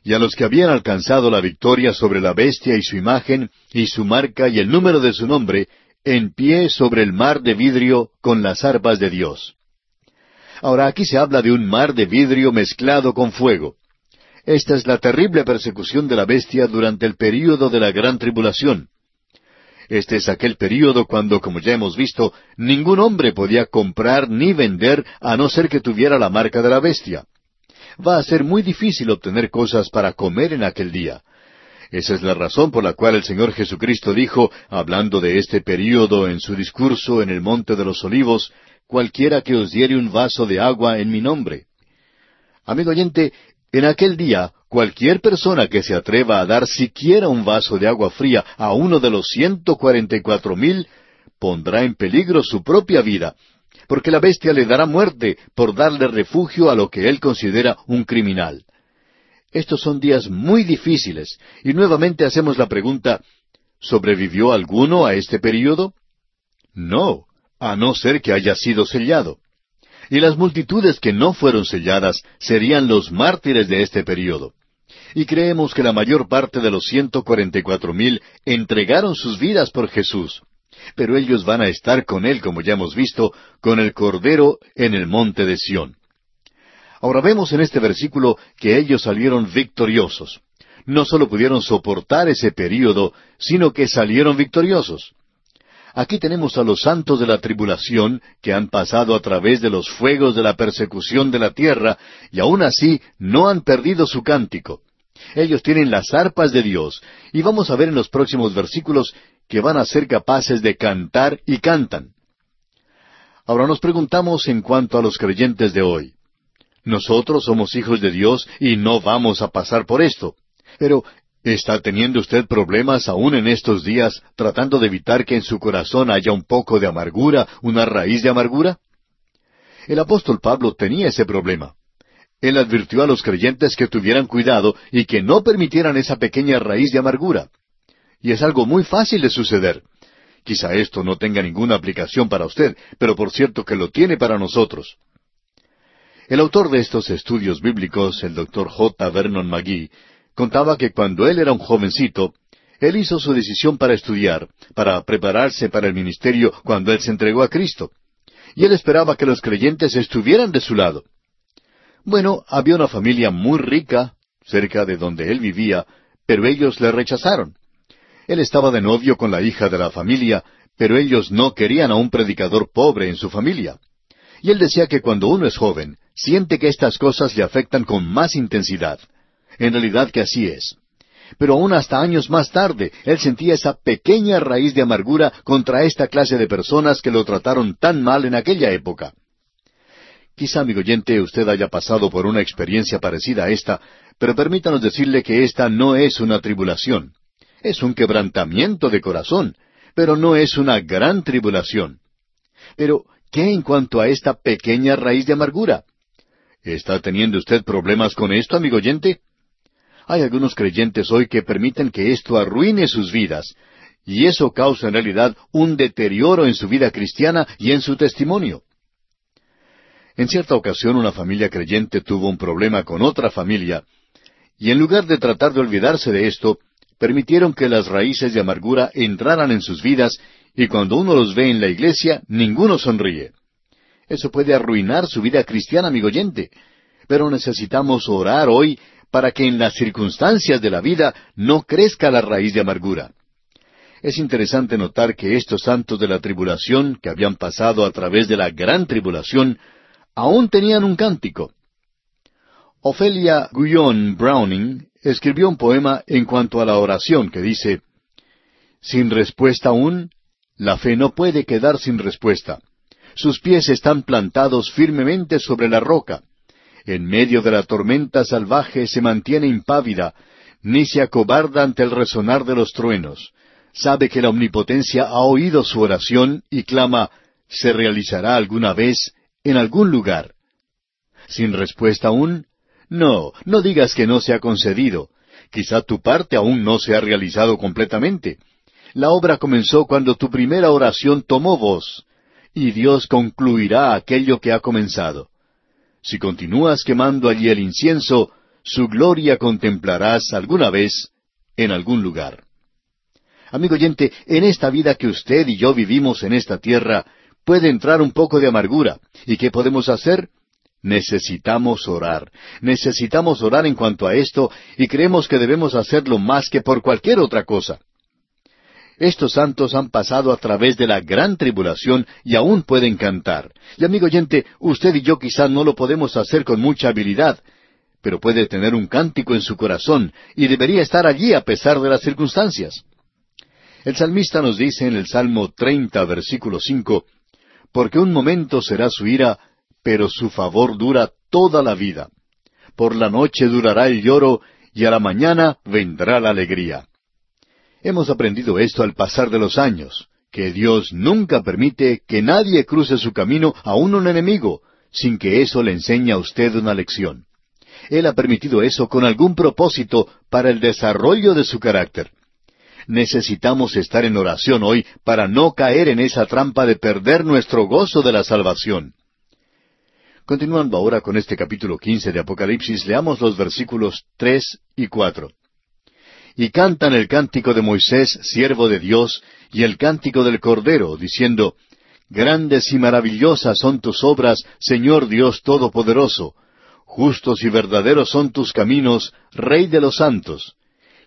y a los que habían alcanzado la victoria sobre la bestia y su imagen, y su marca y el número de su nombre, en pie sobre el mar de vidrio con las arpas de Dios. Ahora aquí se habla de un mar de vidrio mezclado con fuego. Esta es la terrible persecución de la bestia durante el período de la gran tribulación. Este es aquel período cuando, como ya hemos visto, ningún hombre podía comprar ni vender a no ser que tuviera la marca de la bestia. Va a ser muy difícil obtener cosas para comer en aquel día. Esa es la razón por la cual el Señor Jesucristo dijo, hablando de este período en su discurso en el Monte de los Olivos, cualquiera que os diere un vaso de agua en mi nombre. Amigo oyente, en aquel día, cualquier persona que se atreva a dar siquiera un vaso de agua fría a uno de los ciento cuarenta y cuatro mil, pondrá en peligro su propia vida, porque la bestia le dará muerte por darle refugio a lo que él considera un criminal. Estos son días muy difíciles, y nuevamente hacemos la pregunta, ¿sobrevivió alguno a este período? No, a no ser que haya sido sellado y las multitudes que no fueron selladas serían los mártires de este período. Y creemos que la mayor parte de los ciento cuarenta y cuatro mil entregaron sus vidas por Jesús. Pero ellos van a estar con Él, como ya hemos visto, con el Cordero en el monte de Sión. Ahora vemos en este versículo que ellos salieron victoriosos. No solo pudieron soportar ese período, sino que salieron victoriosos. Aquí tenemos a los santos de la tribulación que han pasado a través de los fuegos de la persecución de la tierra y aún así no han perdido su cántico. Ellos tienen las arpas de Dios y vamos a ver en los próximos versículos que van a ser capaces de cantar y cantan. Ahora nos preguntamos en cuanto a los creyentes de hoy. Nosotros somos hijos de Dios y no vamos a pasar por esto. Pero ¿Está teniendo usted problemas aún en estos días tratando de evitar que en su corazón haya un poco de amargura, una raíz de amargura? El apóstol Pablo tenía ese problema. Él advirtió a los creyentes que tuvieran cuidado y que no permitieran esa pequeña raíz de amargura. Y es algo muy fácil de suceder. Quizá esto no tenga ninguna aplicación para usted, pero por cierto que lo tiene para nosotros. El autor de estos estudios bíblicos, el doctor J. Vernon McGee, contaba que cuando él era un jovencito, él hizo su decisión para estudiar, para prepararse para el ministerio cuando él se entregó a Cristo. Y él esperaba que los creyentes estuvieran de su lado. Bueno, había una familia muy rica cerca de donde él vivía, pero ellos le rechazaron. Él estaba de novio con la hija de la familia, pero ellos no querían a un predicador pobre en su familia. Y él decía que cuando uno es joven, siente que estas cosas le afectan con más intensidad. En realidad que así es. Pero aún hasta años más tarde, él sentía esa pequeña raíz de amargura contra esta clase de personas que lo trataron tan mal en aquella época. Quizá, amigo oyente, usted haya pasado por una experiencia parecida a esta, pero permítanos decirle que esta no es una tribulación. Es un quebrantamiento de corazón, pero no es una gran tribulación. Pero, ¿qué en cuanto a esta pequeña raíz de amargura? ¿Está teniendo usted problemas con esto, amigo oyente? Hay algunos creyentes hoy que permiten que esto arruine sus vidas, y eso causa en realidad un deterioro en su vida cristiana y en su testimonio. En cierta ocasión una familia creyente tuvo un problema con otra familia, y en lugar de tratar de olvidarse de esto, permitieron que las raíces de amargura entraran en sus vidas, y cuando uno los ve en la iglesia, ninguno sonríe. Eso puede arruinar su vida cristiana, amigo oyente, pero necesitamos orar hoy para que en las circunstancias de la vida no crezca la raíz de amargura. Es interesante notar que estos santos de la tribulación, que habían pasado a través de la gran tribulación, aún tenían un cántico. Ofelia Guyon Browning escribió un poema en cuanto a la oración que dice, Sin respuesta aún, la fe no puede quedar sin respuesta. Sus pies están plantados firmemente sobre la roca. En medio de la tormenta salvaje se mantiene impávida, ni se acobarda ante el resonar de los truenos. Sabe que la omnipotencia ha oído su oración y clama, ¿se realizará alguna vez en algún lugar. ¿Sin respuesta aún? No, no digas que no se ha concedido. Quizá tu parte aún no se ha realizado completamente. La obra comenzó cuando tu primera oración tomó voz, y Dios concluirá aquello que ha comenzado. Si continúas quemando allí el incienso, su gloria contemplarás alguna vez en algún lugar. Amigo oyente, en esta vida que usted y yo vivimos en esta tierra, puede entrar un poco de amargura. ¿Y qué podemos hacer? Necesitamos orar. Necesitamos orar en cuanto a esto y creemos que debemos hacerlo más que por cualquier otra cosa. Estos santos han pasado a través de la gran tribulación y aún pueden cantar. Y amigo oyente, usted y yo quizá no lo podemos hacer con mucha habilidad, pero puede tener un cántico en su corazón y debería estar allí a pesar de las circunstancias. El salmista nos dice en el Salmo 30, versículo 5, porque un momento será su ira, pero su favor dura toda la vida. Por la noche durará el lloro, y a la mañana vendrá la alegría. Hemos aprendido esto al pasar de los años, que Dios nunca permite que nadie cruce su camino a un enemigo, sin que eso le enseñe a usted una lección. Él ha permitido eso con algún propósito para el desarrollo de su carácter necesitamos estar en oración hoy para no caer en esa trampa de perder nuestro gozo de la salvación. Continuando ahora con este capítulo quince de Apocalipsis, leamos los versículos tres y cuatro. Y cantan el cántico de Moisés, siervo de Dios, y el cántico del Cordero, diciendo, Grandes y maravillosas son tus obras, Señor Dios Todopoderoso. Justos y verdaderos son tus caminos, Rey de los santos.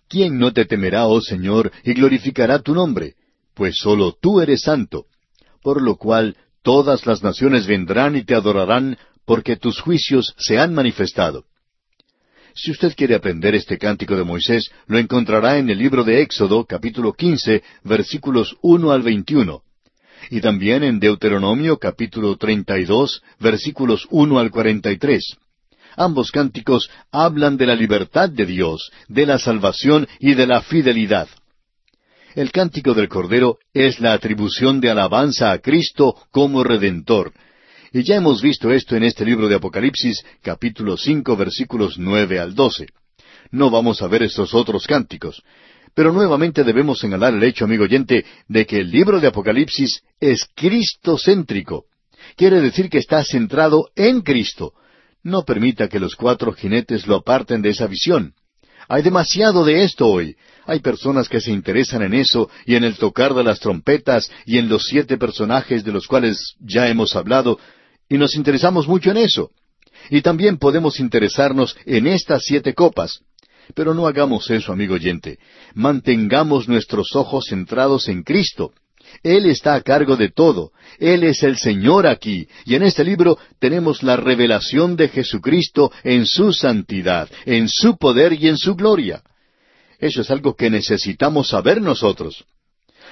¿Quién no te temerá, oh Señor, y glorificará tu nombre? Pues sólo tú eres santo. Por lo cual todas las naciones vendrán y te adorarán, porque tus juicios se han manifestado. Si usted quiere aprender este cántico de Moisés, lo encontrará en el libro de Éxodo, capítulo quince, versículos uno al veintiuno, y también en Deuteronomio, capítulo treinta y dos, versículos uno al cuarenta y tres. Ambos cánticos hablan de la libertad de Dios, de la salvación y de la fidelidad. El cántico del Cordero es la atribución de alabanza a Cristo como Redentor. Y ya hemos visto esto en este libro de Apocalipsis, capítulo cinco, versículos nueve al doce. No vamos a ver estos otros cánticos. Pero nuevamente debemos señalar el hecho, amigo oyente, de que el libro de Apocalipsis es Cristo céntrico. Quiere decir que está centrado en Cristo, No permita que los cuatro jinetes lo aparten de esa visión. Hay demasiado de esto hoy. Hay personas que se interesan en eso y en el tocar de las trompetas y en los siete personajes de los cuales ya hemos hablado, y nos interesamos mucho en eso. Y también podemos interesarnos en estas siete copas. Pero no hagamos eso, amigo oyente. Mantengamos nuestros ojos centrados en Cristo. Él está a cargo de todo. Él es el Señor aquí. Y en este libro tenemos la revelación de Jesucristo en su santidad, en su poder y en su gloria. Eso es algo que necesitamos saber nosotros.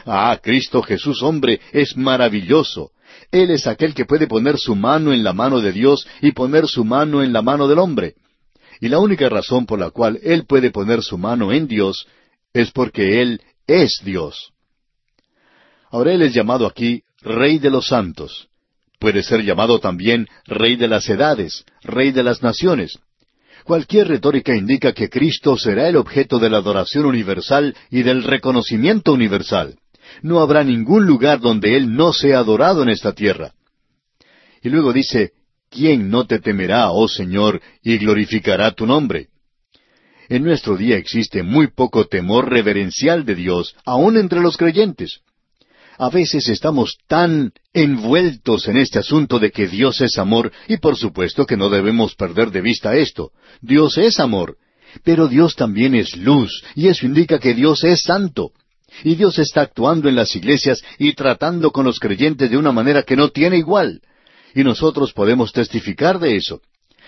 Ah, Cristo Jesús hombre es maravilloso. Él es aquel que puede poner su mano en la mano de Dios y poner su mano en la mano del hombre. Y la única razón por la cual Él puede poner su mano en Dios es porque Él es Dios. Ahora Él es llamado aquí Rey de los Santos. Puede ser llamado también Rey de las Edades, Rey de las Naciones. Cualquier retórica indica que Cristo será el objeto de la adoración universal y del reconocimiento universal. No habrá ningún lugar donde Él no sea adorado en esta tierra. Y luego dice, ¿quién no te temerá, oh Señor, y glorificará tu nombre? En nuestro día existe muy poco temor reverencial de Dios, aun entre los creyentes. A veces estamos tan envueltos en este asunto de que Dios es amor, y por supuesto que no debemos perder de vista esto. Dios es amor, pero Dios también es luz, y eso indica que Dios es santo. Y Dios está actuando en las iglesias y tratando con los creyentes de una manera que no tiene igual. Y nosotros podemos testificar de eso.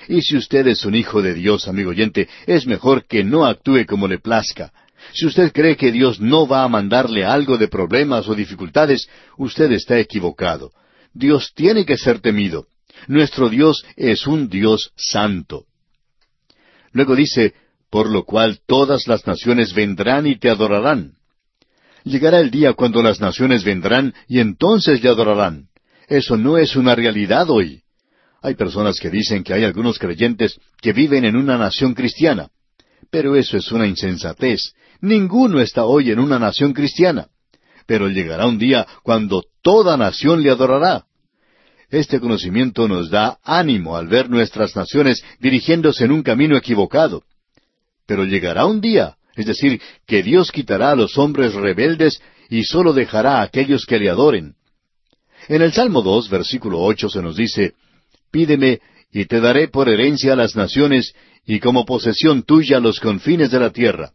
Y si usted es un hijo de Dios, amigo oyente, es mejor que no actúe como le plazca. Si usted cree que Dios no va a mandarle algo de problemas o dificultades, usted está equivocado. Dios tiene que ser temido. Nuestro Dios es un Dios santo. Luego dice, por lo cual todas las naciones vendrán y te adorarán. Llegará el día cuando las naciones vendrán y entonces le adorarán. Eso no es una realidad hoy. Hay personas que dicen que hay algunos creyentes que viven en una nación cristiana. Pero eso es una insensatez. Ninguno está hoy en una nación cristiana. Pero llegará un día cuando toda nación le adorará. Este conocimiento nos da ánimo al ver nuestras naciones dirigiéndose en un camino equivocado. Pero llegará un día es decir, que Dios quitará a los hombres rebeldes y sólo dejará a aquellos que le adoren. En el Salmo dos, versículo ocho, se nos dice, Pídeme, y te daré por herencia a las naciones, y como posesión tuya los confines de la tierra.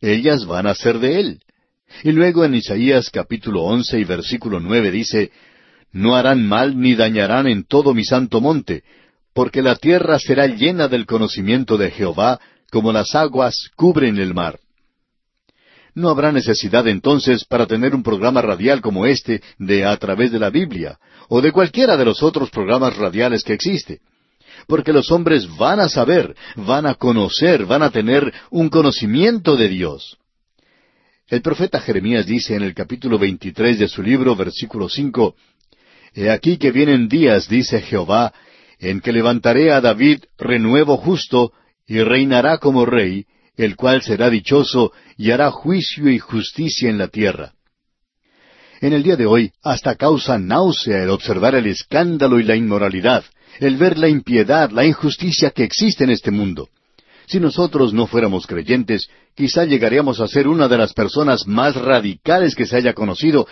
Ellas van a ser de él. Y luego en Isaías capítulo once y versículo nueve dice, No harán mal ni dañarán en todo mi santo monte, porque la tierra será llena del conocimiento de Jehová, como las aguas cubren el mar. No habrá necesidad entonces para tener un programa radial como este de A través de la Biblia, o de cualquiera de los otros programas radiales que existe. Porque los hombres van a saber, van a conocer, van a tener un conocimiento de Dios. El profeta Jeremías dice en el capítulo 23 de su libro, versículo 5, He aquí que vienen días, dice Jehová, en que levantaré a David renuevo justo, y reinará como rey, el cual será dichoso y hará juicio y justicia en la tierra. En el día de hoy hasta causa náusea el observar el escándalo y la inmoralidad, el ver la impiedad, la injusticia que existe en este mundo. Si nosotros no fuéramos creyentes, quizá llegaríamos a ser una de las personas más radicales que se haya conocido,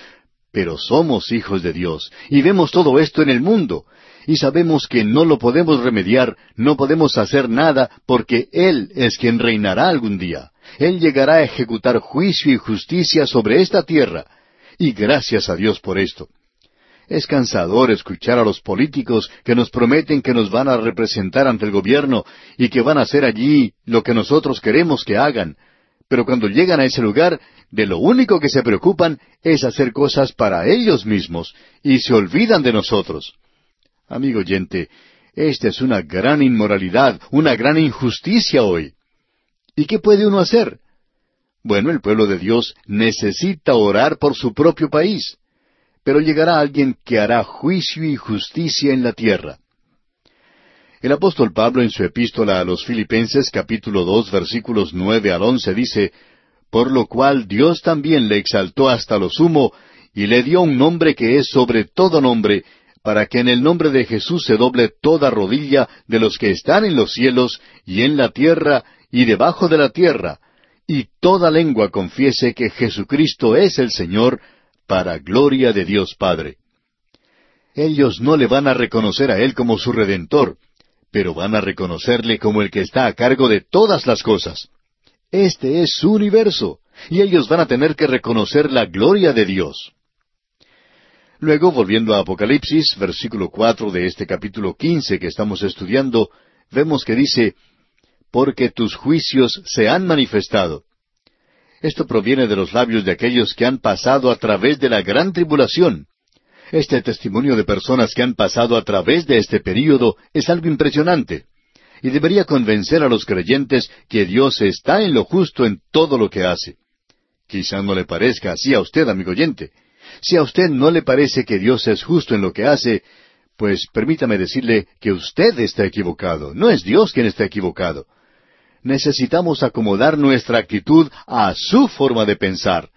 pero somos hijos de Dios y vemos todo esto en el mundo, y sabemos que no lo podemos remediar, no podemos hacer nada, porque Él es quien reinará algún día. Él llegará a ejecutar juicio y justicia sobre esta tierra. Y gracias a Dios por esto. Es cansador escuchar a los políticos que nos prometen que nos van a representar ante el gobierno y que van a hacer allí lo que nosotros queremos que hagan. Pero cuando llegan a ese lugar, de lo único que se preocupan es hacer cosas para ellos mismos y se olvidan de nosotros. Amigo oyente, esta es una gran inmoralidad, una gran injusticia hoy. ¿Y qué puede uno hacer? Bueno, el pueblo de Dios necesita orar por su propio país, pero llegará alguien que hará juicio y justicia en la tierra. El apóstol Pablo en su epístola a los Filipenses capítulo dos versículos nueve al once dice, Por lo cual Dios también le exaltó hasta lo sumo, y le dio un nombre que es sobre todo nombre, para que en el nombre de Jesús se doble toda rodilla de los que están en los cielos y en la tierra y debajo de la tierra, y toda lengua confiese que Jesucristo es el Señor, para gloria de Dios Padre. Ellos no le van a reconocer a Él como su Redentor, pero van a reconocerle como el que está a cargo de todas las cosas. Este es su universo, y ellos van a tener que reconocer la gloria de Dios. Luego, volviendo a Apocalipsis, versículo cuatro de este capítulo quince que estamos estudiando, vemos que dice, Porque tus juicios se han manifestado. Esto proviene de los labios de aquellos que han pasado a través de la gran tribulación. Este testimonio de personas que han pasado a través de este período es algo impresionante y debería convencer a los creyentes que Dios está en lo justo en todo lo que hace. Quizá no le parezca así a usted, amigo oyente. Si a usted no le parece que Dios es justo en lo que hace, pues permítame decirle que usted está equivocado, no es Dios quien está equivocado. Necesitamos acomodar nuestra actitud a su forma de pensar.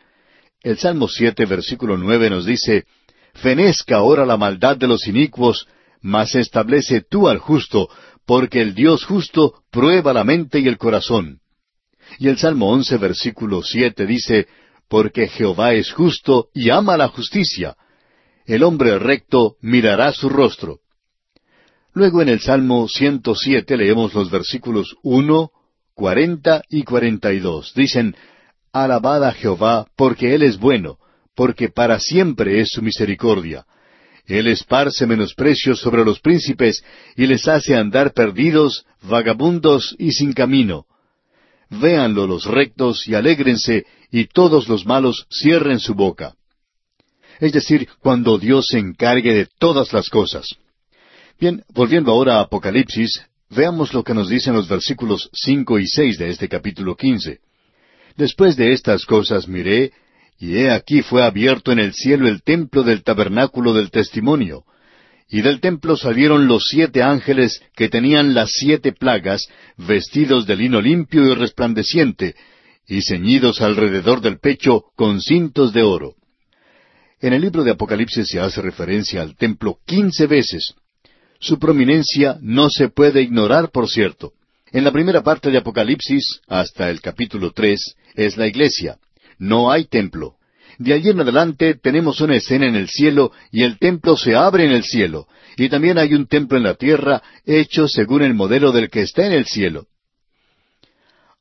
El Salmo siete, versículo nueve nos dice, Fenezca ahora la maldad de los inicuos, mas establece tú al justo, porque el Dios justo prueba la mente y el corazón. Y el Salmo once, versículo siete dice, Porque Jehová es justo y ama la justicia. El hombre recto mirará su rostro. Luego en el Salmo ciento siete leemos los versículos uno, cuarenta y cuarenta y dos. Dicen, Alabad a Jehová, porque Él es bueno, porque para siempre es su misericordia él esparce menosprecios sobre los príncipes y les hace andar perdidos, vagabundos y sin camino. Véanlo los rectos y alégrense, y todos los malos cierren su boca. Es decir, cuando Dios se encargue de todas las cosas. Bien, volviendo ahora a Apocalipsis, veamos lo que nos dicen los versículos cinco y seis de este capítulo quince. Después de estas cosas miré, y he aquí fue abierto en el cielo el templo del tabernáculo del testimonio. Y del templo salieron los siete ángeles que tenían las siete plagas, vestidos de lino limpio y resplandeciente, y ceñidos alrededor del pecho con cintos de oro. En el libro de Apocalipsis se hace referencia al templo quince veces. Su prominencia no se puede ignorar, por cierto. En la primera parte de Apocalipsis, hasta el capítulo tres, es la iglesia no hay templo. De allí en adelante tenemos una escena en el cielo y el templo se abre en el cielo. Y también hay un templo en la tierra hecho según el modelo del que está en el cielo.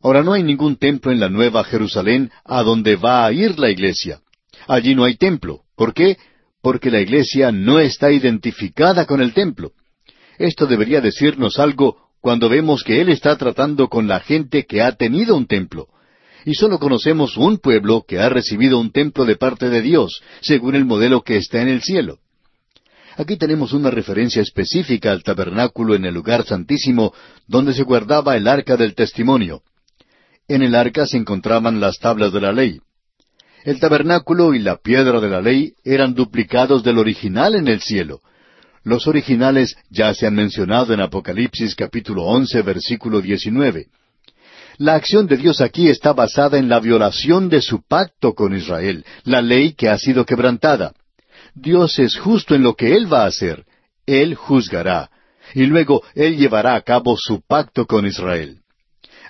Ahora no hay ningún templo en la Nueva Jerusalén a donde va a ir la iglesia. Allí no hay templo. ¿Por qué? Porque la iglesia no está identificada con el templo. Esto debería decirnos algo cuando vemos que Él está tratando con la gente que ha tenido un templo y solo conocemos un pueblo que ha recibido un templo de parte de Dios, según el modelo que está en el cielo. Aquí tenemos una referencia específica al tabernáculo en el lugar santísimo donde se guardaba el arca del testimonio. En el arca se encontraban las tablas de la ley. El tabernáculo y la piedra de la ley eran duplicados del original en el cielo. Los originales ya se han mencionado en Apocalipsis capítulo once versículo diecinueve. La acción de Dios aquí está basada en la violación de su pacto con Israel, la ley que ha sido quebrantada. Dios es justo en lo que Él va a hacer. Él juzgará. Y luego Él llevará a cabo su pacto con Israel.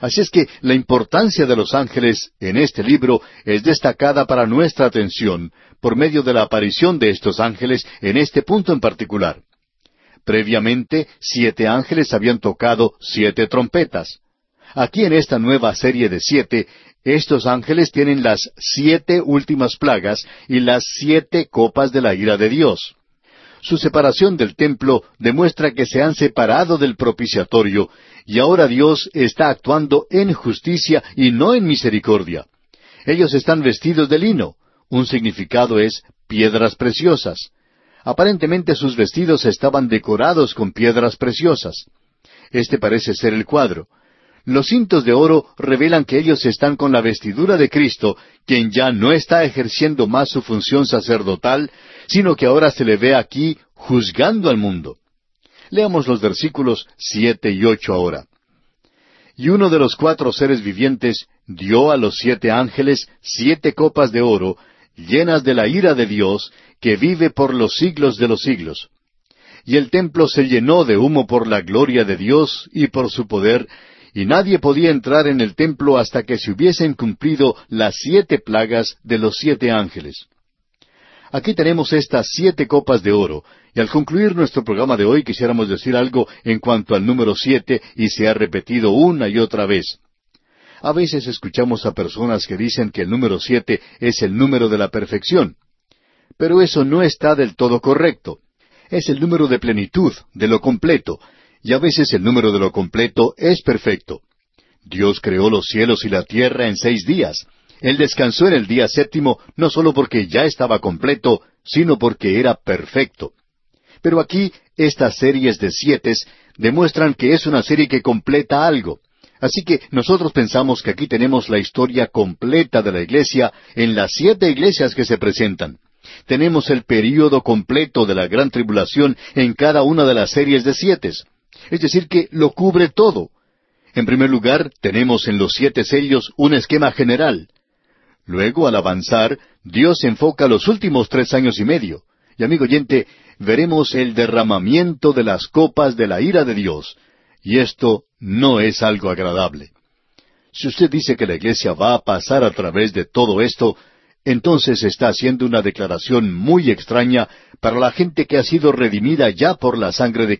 Así es que la importancia de los ángeles en este libro es destacada para nuestra atención por medio de la aparición de estos ángeles en este punto en particular. Previamente, siete ángeles habían tocado siete trompetas. Aquí en esta nueva serie de siete, estos ángeles tienen las siete últimas plagas y las siete copas de la ira de Dios. Su separación del templo demuestra que se han separado del propiciatorio y ahora Dios está actuando en justicia y no en misericordia. Ellos están vestidos de lino. Un significado es piedras preciosas. Aparentemente sus vestidos estaban decorados con piedras preciosas. Este parece ser el cuadro. Los cintos de oro revelan que ellos están con la vestidura de Cristo, quien ya no está ejerciendo más su función sacerdotal, sino que ahora se le ve aquí juzgando al mundo. Leamos los versículos siete y ocho ahora. Y uno de los cuatro seres vivientes dio a los siete ángeles siete copas de oro, llenas de la ira de Dios, que vive por los siglos de los siglos. y el templo se llenó de humo por la gloria de Dios y por su poder, y nadie podía entrar en el templo hasta que se hubiesen cumplido las siete plagas de los siete ángeles. Aquí tenemos estas siete copas de oro, y al concluir nuestro programa de hoy quisiéramos decir algo en cuanto al número siete, y se ha repetido una y otra vez. A veces escuchamos a personas que dicen que el número siete es el número de la perfección. Pero eso no está del todo correcto. Es el número de plenitud, de lo completo, y a veces el número de lo completo es perfecto. Dios creó los cielos y la tierra en seis días. Él descansó en el día séptimo no solo porque ya estaba completo, sino porque era perfecto. Pero aquí estas series de siete demuestran que es una serie que completa algo. Así que nosotros pensamos que aquí tenemos la historia completa de la iglesia en las siete iglesias que se presentan. Tenemos el período completo de la gran tribulación en cada una de las series de siete. Es decir, que lo cubre todo. En primer lugar, tenemos en los siete sellos un esquema general. Luego, al avanzar, Dios enfoca los últimos tres años y medio. Y amigo oyente, veremos el derramamiento de las copas de la ira de Dios. Y esto no es algo agradable. Si usted dice que la iglesia va a pasar a través de todo esto, entonces está haciendo una declaración muy extraña para la gente que ha sido redimida ya por la sangre de